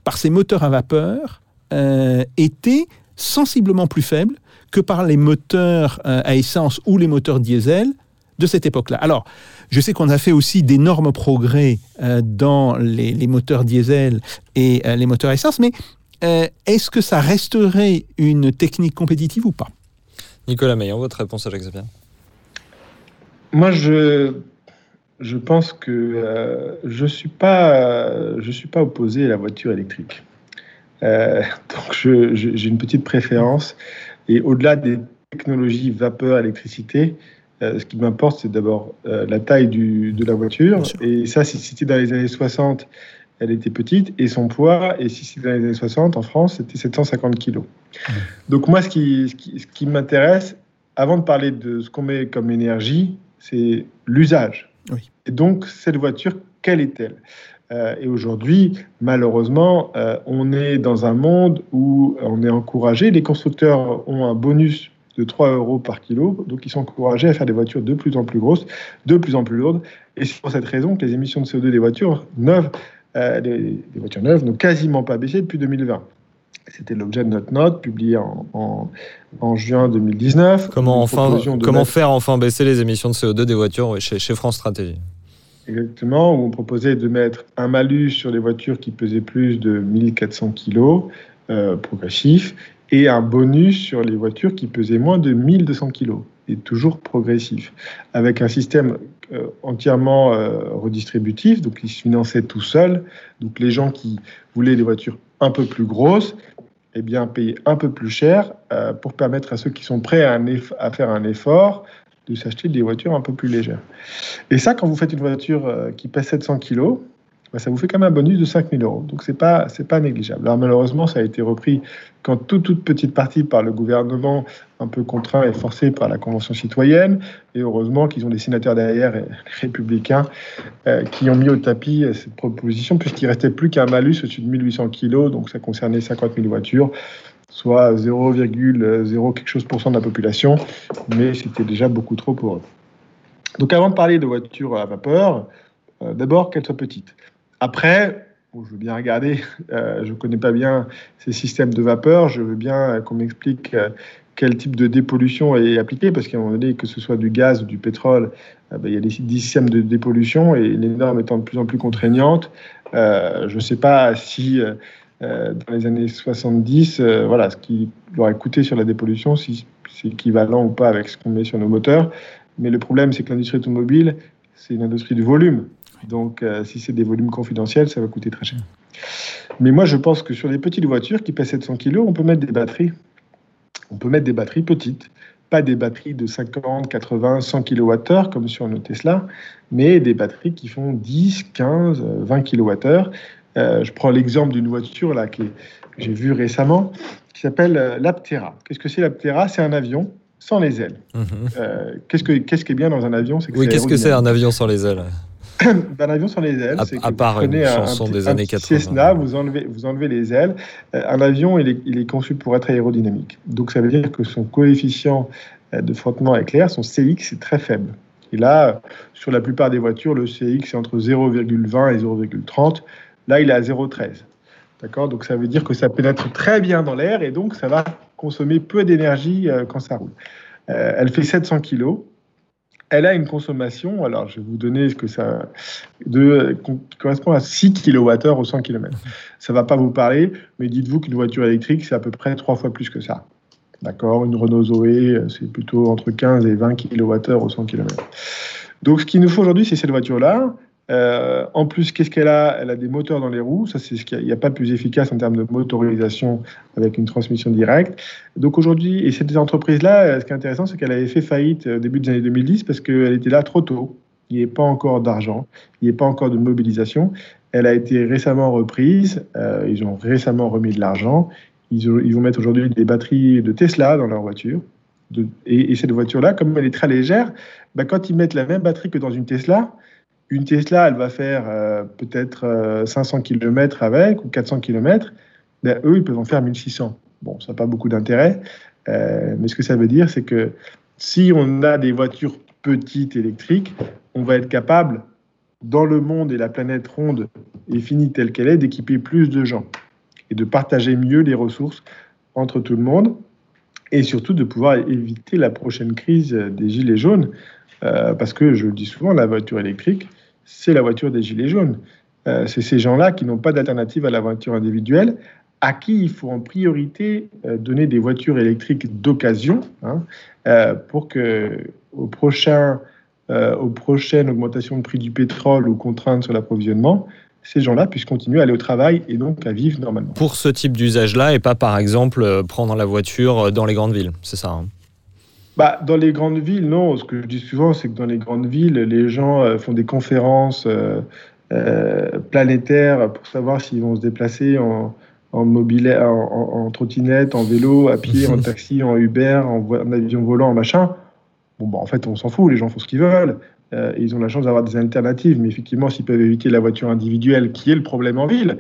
H: par ces moteurs à vapeur était sensiblement plus faible que par les moteurs à essence ou les moteurs diesel de cette époque-là. Alors, je sais qu'on a fait aussi d'énormes progrès dans les, les, moteurs diesel et les moteurs à essence, mais est-ce que ça resterait une technique compétitive ou pas?
G: Nicolas Meillan, votre réponse à Jacques Xavier
C: Moi, je, je pense que euh, je ne suis, pas, je suis pas opposé à la voiture électrique. Euh, donc, j'ai une petite préférence. Et au-delà des technologies vapeur, électricité, euh, ce qui m'importe, c'est d'abord la taille du, de la voiture. Et ça, si c'était dans les années 60, elle était petite, et son poids, et si c'était dans les années 60, en France, c'était 750 kg. Donc moi, ce qui, ce qui, m'intéresse, avant de parler de ce qu'on met comme énergie, c'est l'usage. Et donc, cette voiture, quelle est-elle? Euh, Et aujourd'hui, malheureusement, euh, on est dans un monde où on est encouragé, les constructeurs ont un bonus de 3 euros par kilo, donc ils sont encouragés à faire des voitures de plus en plus grosses, de plus en plus lourdes, et c'est pour cette raison que les émissions de CO2 des voitures neuves euh, les, voitures neuves n'ont quasiment pas baissé depuis 2020. C'était l'objet de notre note publiée en, en, juin 2019.
G: Comment, enfin, comment faire enfin baisser les émissions de CO2 des voitures chez, chez France Stratégie?
C: Exactement, où on proposait de mettre un malus sur les voitures qui pesaient plus de 1400 kg euh, progressif et un bonus sur les voitures qui pesaient moins de 1200 kg et toujours progressif, avec un système euh, entièrement euh, redistributif, donc il se finançait tout seul. Donc les gens qui voulaient des voitures un peu plus grosses, eh bien, payaient un peu plus cher euh, pour permettre à ceux qui sont prêts à, à faire un effort de s'acheter des voitures un peu plus légères. Et ça, quand vous faites une voiture qui pèse 700 kg, bah, ça vous fait quand même un bonus de 5000 euros. Donc, ce n'est pas, pas négligeable. Alors, malheureusement, ça a été repris quand toute, toute petite partie par le gouvernement, un peu contraint et forcé par la Convention citoyenne. Et heureusement qu'ils ont des sénateurs derrière, les républicains, euh, qui ont mis au tapis euh, cette proposition, puisqu'il restait plus qu'un malus au-dessus de 1800 kg, donc ça concernait 50 000 voitures soit 0,0 quelque chose pour cent de la population, mais c'était déjà beaucoup trop pour eux. Donc avant de parler de voitures à vapeur, euh, d'abord qu'elles soient petites. Après, je veux bien regarder, euh, je ne connais pas bien ces systèmes de vapeur, je veux bien qu'on m'explique euh, quel type de dépollution est appliqué, parce qu'à un moment donné, que ce soit du gaz ou du pétrole, euh, ben, il y a des systèmes de dépollution et les normes étant de plus en plus contraignantes, je ne sais pas si dans les années 70, voilà, ce qui aurait coûté sur la dépollution, si c'est équivalent ou pas avec ce qu'on met sur nos moteurs. Mais le problème, c'est que l'industrie automobile, c'est une industrie du volume. Donc, euh, si c'est des volumes confidentiels, ça va coûter très cher. Mais moi, je pense que sur les petites voitures qui pèsent 700 kg, on peut mettre des batteries. On peut mettre des batteries petites, pas des batteries de 50, 80, 100 kWh comme sur nos Tesla, mais des batteries qui font 10, 15, 20 kWh. Euh, je prends l'exemple d'une voiture là que j'ai vue récemment qui s'appelle euh, l'Aptera. Qu'est-ce que c'est l'Aptera? C'est un avion sans les ailes.
G: Mhm.
C: Euh, qu'est-ce, que, qu'est-ce qui est bien dans un avion? C'est
G: Oui, qu'est-ce que c'est un avion sans les ailes?
C: Un avion sans les ailes,
G: À- à part une chanson
C: un petit-
G: des années
C: petit
G: 80.
C: Cessna, vous enlevez, vous enlevez les ailes. Euh, un avion, il est, il est conçu pour être aérodynamique. Donc ça veut dire que son coefficient euh, de frottement avec l'air, son CX, est très faible. Et là, sur la plupart des voitures, le CX est entre 0,20 et 0,30. Là, il est à 0,13. D'accord? Donc ça veut dire que ça pénètre très bien dans l'air et donc ça va consommer peu d'énergie euh, quand ça roule. Euh, elle fait 700 kg. Elle a une consommation, alors je vais vous donner ce que ça qui correspond à 6 kWh au 100 km. Ça va pas vous parler, mais dites-vous qu'une voiture électrique, c'est à peu près trois fois plus que ça. D'accord? Une Renault Zoé, euh, c'est plutôt entre 15 et 20 kWh au 100 km. Donc ce qu'il nous faut aujourd'hui, c'est cette voiture-là. Euh, en plus, qu'est-ce qu'elle a? Elle a des moteurs dans les roues. Ça, c'est ce qu'il n'y a, pas de plus efficace en termes de motorisation avec une transmission directe. Donc aujourd'hui, et cette entreprise-là, euh, ce qui est intéressant, c'est qu'elle avait fait faillite au début des années 2010 parce qu'elle était là trop tôt. Il n'y a pas encore d'argent, il n'y a pas encore de mobilisation. Elle a été récemment reprise. euh, ils ont récemment remis de l'argent. Ils, ont- ils vont mettre aujourd'hui des batteries de Tesla dans leur voiture. Et cette voiture-là, comme elle est très légère, bah, quand ils mettent la même batterie que dans une Tesla, une Tesla, elle va faire euh, peut-être euh, 500 km avec ou 400 km. Ben, eux, ils peuvent en faire 1600. Bon, ça n'a pas beaucoup d'intérêt. Euh, mais ce que ça veut dire, c'est que si on a des voitures petites électriques, on va être capable, dans le monde et la planète ronde est finie telle qu'elle est, d'équiper plus de gens et de partager mieux les ressources entre tout le monde et surtout de pouvoir éviter la prochaine crise des gilets jaunes. Euh, parce que je le dis souvent, la voiture électrique, c'est la voiture des gilets jaunes. Euh, c'est ces gens-là qui n'ont pas d'alternative à la voiture individuelle, à qui il faut en priorité euh, donner des voitures électriques d'occasion, hein, euh, pour que au prochain, aux prochaines augmentations de prix du pétrole ou contraintes sur l'approvisionnement, ces gens-là puissent continuer à aller au travail et donc à vivre normalement.
G: Pour ce type d'usage-là et pas par exemple prendre la voiture dans les grandes villes, c'est ça hein?
C: Bah, dans les grandes villes, non. Ce que je dis souvent, c'est que dans les grandes villes, les gens euh, font des conférences euh, euh, planétaires pour savoir s'ils vont se déplacer en, en, mobile, en, en- en trottinette, en vélo, à pied, en taxi, en Uber, en, avion volant, en machin. Bon, bah, en fait, on s'en fout. Les gens font ce qu'ils veulent. Euh, ils ont la chance d'avoir des alternatives. Mais effectivement, s'ils peuvent éviter la voiture individuelle, qui est le problème en ville,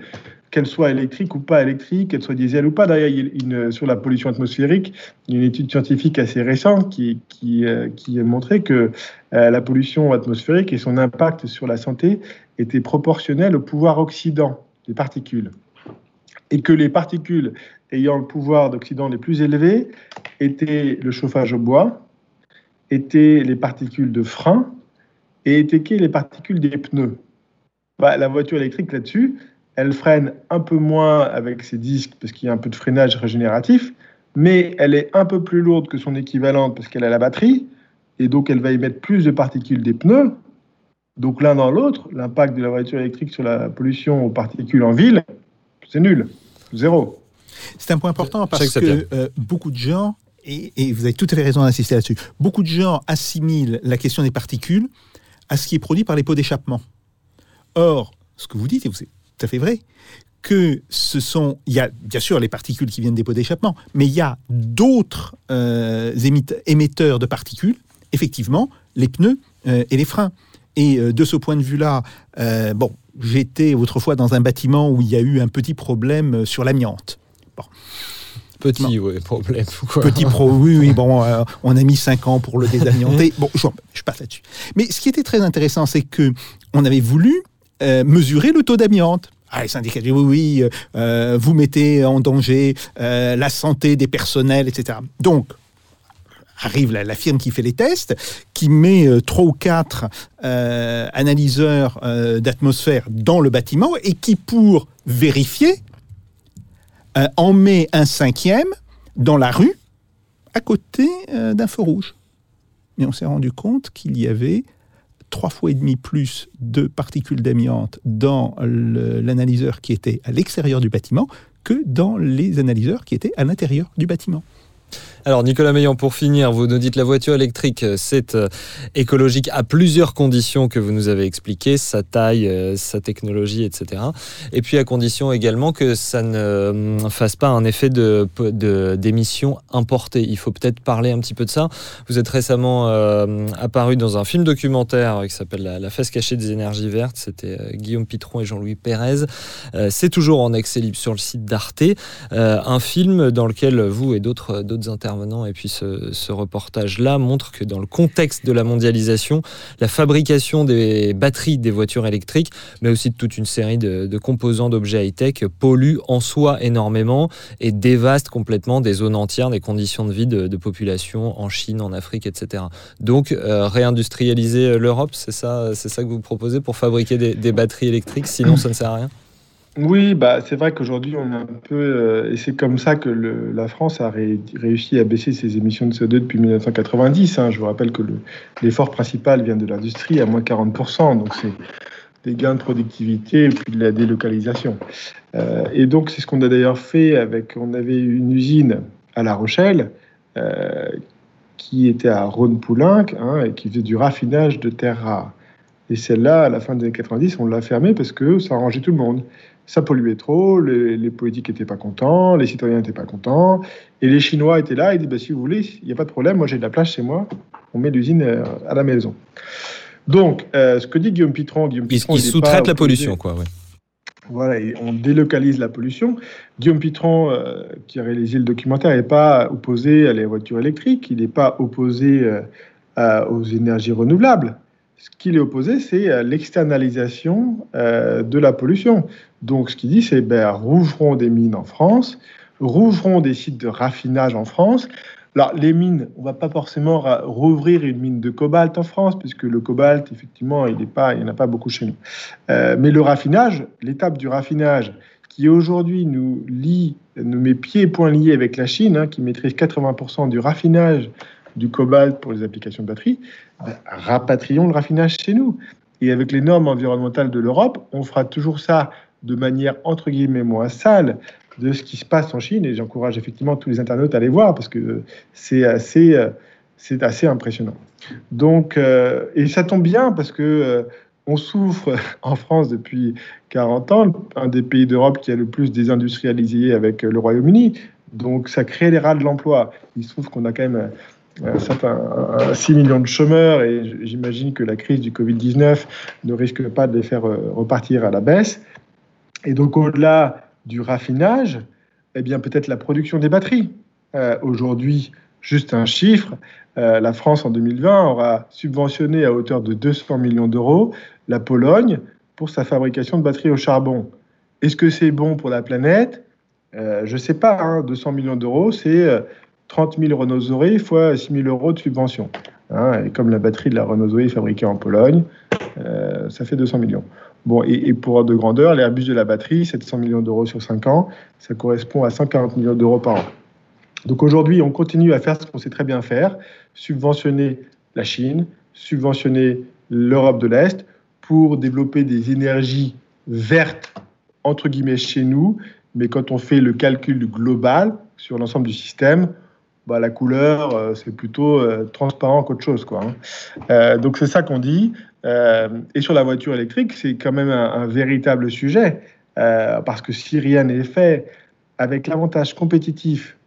C: qu'elle soit électrique ou pas électrique, qu'elle soit diesel ou pas. D'ailleurs, sur la pollution atmosphérique, il y a une étude scientifique assez récente qui, euh, a montré que euh, la pollution atmosphérique et son impact sur la santé étaient proportionnels au pouvoir oxydant des particules. Et que les particules ayant le pouvoir d'oxydant les plus élevés étaient le chauffage au bois, étaient les particules de frein et étaient les particules des pneus. Bah, la voiture électrique là-dessus, elle freine un peu moins avec ses disques parce qu'il y a un peu de freinage régénératif, mais elle est un peu plus lourde que son équivalente parce qu'elle a la batterie, et donc elle va émettre plus de particules des pneus. Donc l'un dans l'autre, l'impact de la voiture électrique sur la pollution aux particules en ville, c'est nul, zéro.
H: C'est un point important
G: sais
H: parce
G: que
H: euh, beaucoup de gens, et, et vous avez tout à fait raison d'insister là-dessus, beaucoup de gens assimilent la question des particules à ce qui est produit par les pots d'échappement. Or, ce que vous dites, et c'est tout à fait vrai, que ce sont, il y a bien sûr les particules qui viennent des pots d'échappement, mais il y a d'autres euh, émetteurs de particules, effectivement, les pneus euh, et les freins. Et euh, de ce point de vue-là, bon, j'étais autrefois dans un bâtiment où il y a eu un petit problème sur l'amiante.
G: Petit ouais, problème. quoi.
H: Petit pro, oui, oui, bon, euh, on a mis 5 ans pour le désamianter. Bon, je, je passe là-dessus. Mais ce qui était très intéressant, c'est que on avait voulu euh, mesurer le taux d'amiante. Ah, les syndicats disaient oui, oui, euh, vous mettez en danger euh, la santé des personnels, etc. Donc, arrive la, firme qui fait les tests, qui met euh, trois ou quatre euh, analyseurs euh, d'atmosphère dans le bâtiment et qui, pour vérifier, euh, en met un cinquième dans la rue, à côté euh, d'un feu rouge. Mais on s'est rendu compte qu'il y avait trois fois et demi plus de particules d'amiante dans l'analyseur qui était à l'extérieur du bâtiment que dans les analyseurs qui étaient à l'intérieur du bâtiment.
G: Alors Nicolas Meillan, pour finir, vous nous dites la voiture électrique, euh, c'est euh, écologique à plusieurs conditions que vous nous avez expliquées, sa taille, euh, sa technologie, etc. Et puis à condition également que ça ne fasse pas un effet de, d'émissions importées. Il faut peut-être parler un petit peu de ça. Vous êtes récemment apparu dans un film documentaire qui s'appelle La, face cachée des énergies vertes. C'était Guillaume Pitron et Jean-Louis Pérez. c'est toujours en accès libre sur le site d'Arte. un film dans lequel vous et d'autres, d'autres intervenants et puis ce, reportage-là montre que dans le contexte de la mondialisation, la fabrication des batteries des voitures électriques, mais aussi de toute une série de, composants d'objets high-tech, pollue en soi énormément et dévaste complètement des zones entières, des conditions de vie de, population en Chine, en Afrique, etc. Donc euh, réindustrialiser l'Europe, c'est ça, c'est ça que vous proposez pour fabriquer des batteries électriques, sinon ça ne sert à rien?
C: Oui, bah, c'est vrai qu'aujourd'hui, on a un peu. Euh, et c'est comme ça que la France a réussi à baisser ses émissions de CO2 depuis 1990. Hein. Je vous rappelle que l'effort principal vient de l'industrie, à moins 40%. Donc, c'est des gains de productivité et puis de la délocalisation. Euh, et donc, c'est ce qu'on a d'ailleurs fait avec. On avait une usine à La Rochelle euh, qui était à Rhône-Poulenc hein, et qui faisait du raffinage de terres rares. Et celle-là, à la fin des années 90, on l'a fermée parce que ça arrangeait tout le monde ça polluait trop, les, politiques n'étaient pas contents, les citoyens n'étaient pas contents, et les Chinois étaient là et disaient bah, si vous voulez, il n'y a pas de problème, moi j'ai de la place chez moi, on met l'usine euh, à la maison. Donc, euh, ce que dit Guillaume Pitron, Guillaume
G: Pitron, il, sous-traite la pollution, quoi.
C: Voilà, on délocalise la pollution. Guillaume Pitron, euh, qui a réalisé le documentaire, n'est pas opposé à les voitures électriques, il n'est pas opposé aux énergies renouvelables. Ce qu'il est opposé, c'est l'externalisation de la pollution. Donc, ce qu'il dit, c'est ben, rouvrons des mines en France, rouvrons des sites de raffinage en France. Alors, les mines, on va pas forcément rouvrir une mine de cobalt en France, puisque le cobalt, effectivement, il n'y en a pas beaucoup chez nous. Euh, mais le raffinage, l'étape du raffinage, qui aujourd'hui nous lie, nous met pieds et poings liés avec la Chine, hein, qui maîtrise 80% du raffinage du cobalt pour les applications de batterie, ben, rapatrions le raffinage chez nous. Et avec les normes environnementales de l'Europe, on fera toujours ça de manière entre guillemets moins sale de ce qui se passe en Chine. Et j'encourage effectivement tous les internautes à aller voir parce que c'est assez, c'est assez impressionnant. Donc, euh, et ça tombe bien parce que euh, on souffre en France depuis 40 ans, un des pays d'Europe qui a le plus désindustrialisé avec le Royaume-Uni. Donc, ça crée les rats de l'emploi. Il se trouve qu'on a quand même un certain, 6 millions de chômeurs et j'imagine que la crise du Covid-19 ne risque pas de les faire euh, repartir à la baisse. Et donc, au-delà du raffinage, eh bien, peut-être la production des batteries. Euh, aujourd'hui, juste un chiffre, euh, la France en 2020 aura subventionné à hauteur de 200 millions d'euros la Pologne pour sa fabrication de batteries au charbon. Est-ce que c'est bon pour la planète? Euh, Je ne sais pas. 200 hein. millions d'euros, c'est 30 000 Renault Zoé fois 6 000 euros de subvention. Hein. et comme la batterie de la Renault Zoé est fabriquée en Pologne, ça fait 200 millions. Bon, et, pour ordre de grandeur, l'Airbus de la batterie, 700 millions d'euros sur 5 ans, ça correspond à 140 millions d'euros par an. Donc aujourd'hui, on continue à faire ce qu'on sait très bien faire, subventionner la Chine, subventionner l'Europe de l'Est pour développer des énergies vertes, entre guillemets, chez nous. Mais quand on fait le calcul global sur l'ensemble du système, bah, la couleur, euh, c'est plutôt euh, transparent qu'autre chose. Quoi, hein. euh, donc c'est ça qu'on dit. et sur la voiture électrique, c'est quand même un, véritable sujet, parce que si rien n'est fait avec l'avantage compétitif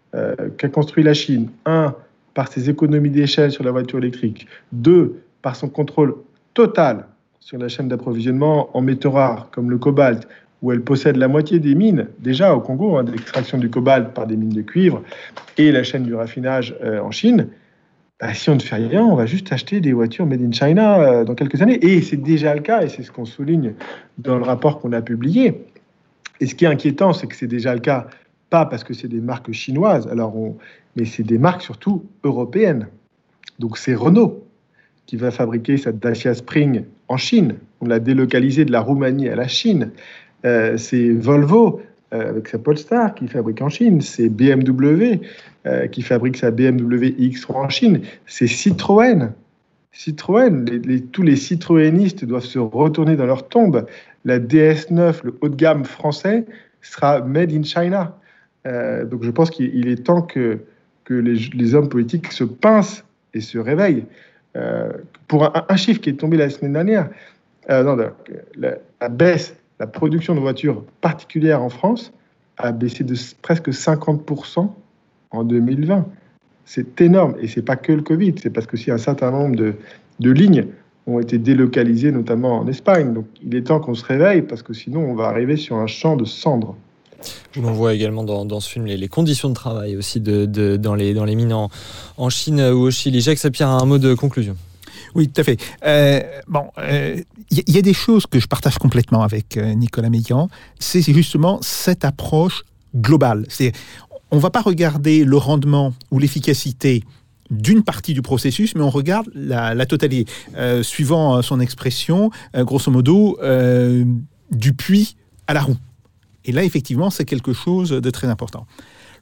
C: qu'a construit la Chine, un, par ses économies d'échelle sur la voiture électrique, deux, par son contrôle total sur la chaîne d'approvisionnement en métaux rares comme le cobalt, où elle possède la moitié des mines, déjà au Congo, hein, d'extraction du cobalt par des mines de cuivre, et la chaîne du raffinage euh, en Chine, bah, si on ne fait rien, on va juste acheter des voitures made in China euh, dans quelques années. Et c'est déjà le cas, et c'est ce qu'on souligne dans le rapport qu'on a publié. Et ce qui est inquiétant, c'est que c'est déjà le cas, pas parce que c'est des marques chinoises, alors mais c'est des marques surtout européennes. Donc c'est Renault qui va fabriquer sa Dacia Spring en Chine. On l'a délocalisé de la Roumanie à la Chine. Euh, c'est Volvo euh, avec sa Polestar qui fabrique en Chine, c'est BMW euh, qui fabrique sa BMW X3 en Chine, c'est Citroën. Citroën, tous les citroënistes doivent se retourner dans leur tombe. La DS9, le haut de gamme français, sera made in China. donc je pense qu'il est temps que les, hommes politiques se pincent et se réveillent. Pour un, chiffre qui est tombé la semaine dernière, non, la, la baisse, la production de voitures particulières en France a baissé de presque 50% en 2020. C'est énorme. Et c'est pas que le Covid, c'est parce que si un certain nombre de, lignes ont été délocalisées, notamment en Espagne. Donc il est temps qu'on se réveille parce que sinon on va arriver sur un champ de cendres.
G: On voit également dans, ce film les, conditions de travail aussi dans les mines en, en Chine ou au Chili. Jacques Sapir a un mot de conclusion.
H: Oui, tout à fait. Euh, bon, il y, y a des choses que je partage complètement avec euh, Nicolas Meillan. C'est justement cette approche globale. On ne va pas regarder le rendement ou l'efficacité d'une partie du processus, mais on regarde la, totalité. Euh, suivant euh, son expression, euh, grosso modo, euh, du puits à la roue. Et là, effectivement, c'est quelque chose de très important.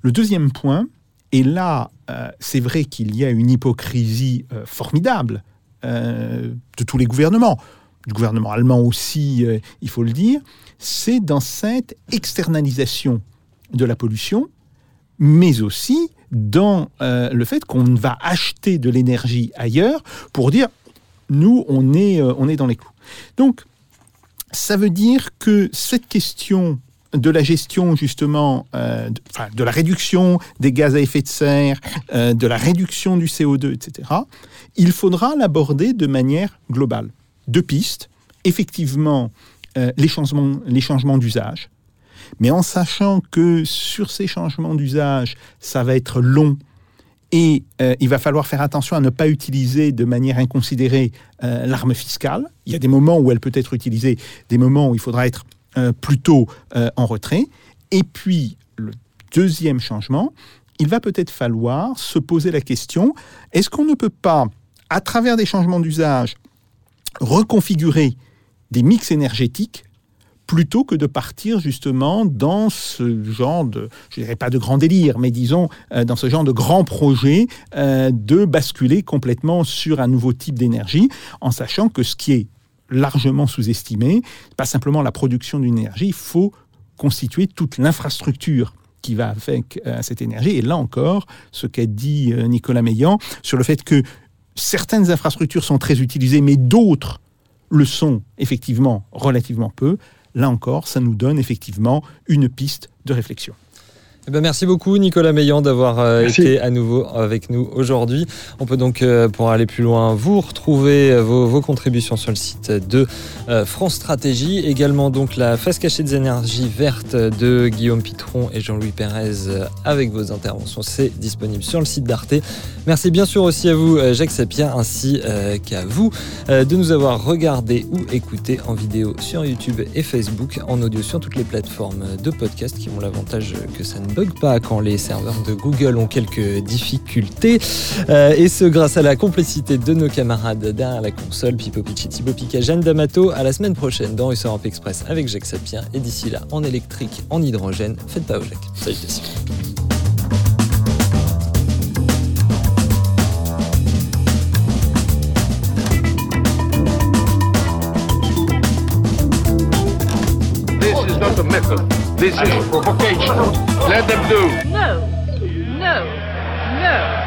H: Le deuxième point, et là, euh, c'est vrai qu'il y a une hypocrisie euh, formidable euh, de tous les gouvernements, du gouvernement allemand aussi, euh, il faut le dire, c'est dans cette externalisation de la pollution, mais aussi dans euh, le fait qu'on va acheter de l'énergie ailleurs pour dire nous, on est, euh, on est dans les clous. Donc, ça veut dire que cette question de la gestion justement, euh, de, la réduction des gaz à effet de serre, euh, de la réduction du CO2, etc., il faudra l'aborder de manière globale. Deux pistes, effectivement, euh, les changements, les changements d'usage, mais en sachant que sur ces changements d'usage, ça va être long et euh, il va falloir faire attention à ne pas utiliser de manière inconsidérée euh, l'arme fiscale. Il y a des moments où elle peut être utilisée, des moments où il faudra être plutôt en retrait. Et puis, le deuxième changement, il va peut-être falloir se poser la question, est-ce qu'on ne peut pas, à travers des changements d'usage, reconfigurer des mix énergétiques plutôt que de partir justement dans ce genre de, je dirais pas de grand délire, mais disons euh, dans ce genre de grand projet euh, de basculer complètement sur un nouveau type d'énergie, en sachant que ce qui est largement sous-estimé, pas simplement la production d'une énergie, il faut constituer toute l'infrastructure qui va avec euh, cette énergie. Et là encore, ce qu'a dit Nicolas Meillan sur le fait que certaines infrastructures sont très utilisées, mais d'autres le sont effectivement relativement peu. Là encore, ça nous donne effectivement une piste de réflexion.
G: Eh ben, merci beaucoup Nicolas Meillan d'avoir euh, été à nouveau avec nous aujourd'hui. On peut donc, euh, pour aller plus loin, vous retrouver euh, vos, vos contributions sur le site de euh, France Stratégie. Également donc la face cachée des énergies vertes de Guillaume Pitron et Jean-Louis Pérez avec vos interventions. C'est disponible sur le site d'Arte. Merci bien sûr aussi à vous Jacques Sapien ainsi qu'à vous de nous avoir regardé ou écouté en vidéo sur YouTube et Facebook, en audio sur toutes les plateformes de podcast qui ont l'avantage que ça ne bug pas quand les serveurs de Google ont quelques difficultés. Euh, et ce grâce à la complicité de nos camarades derrière la console, Pipo Picci, Thibaut Pica, Jeanne D'Amato. À la semaine prochaine dans Russe Europe Express avec Jacques Sapien. Et d'ici là, en électrique, en hydrogène, faites pas au Jacques. Salutations.
A: This is not a method. This is provocation. Let them do. No. No.
B: No.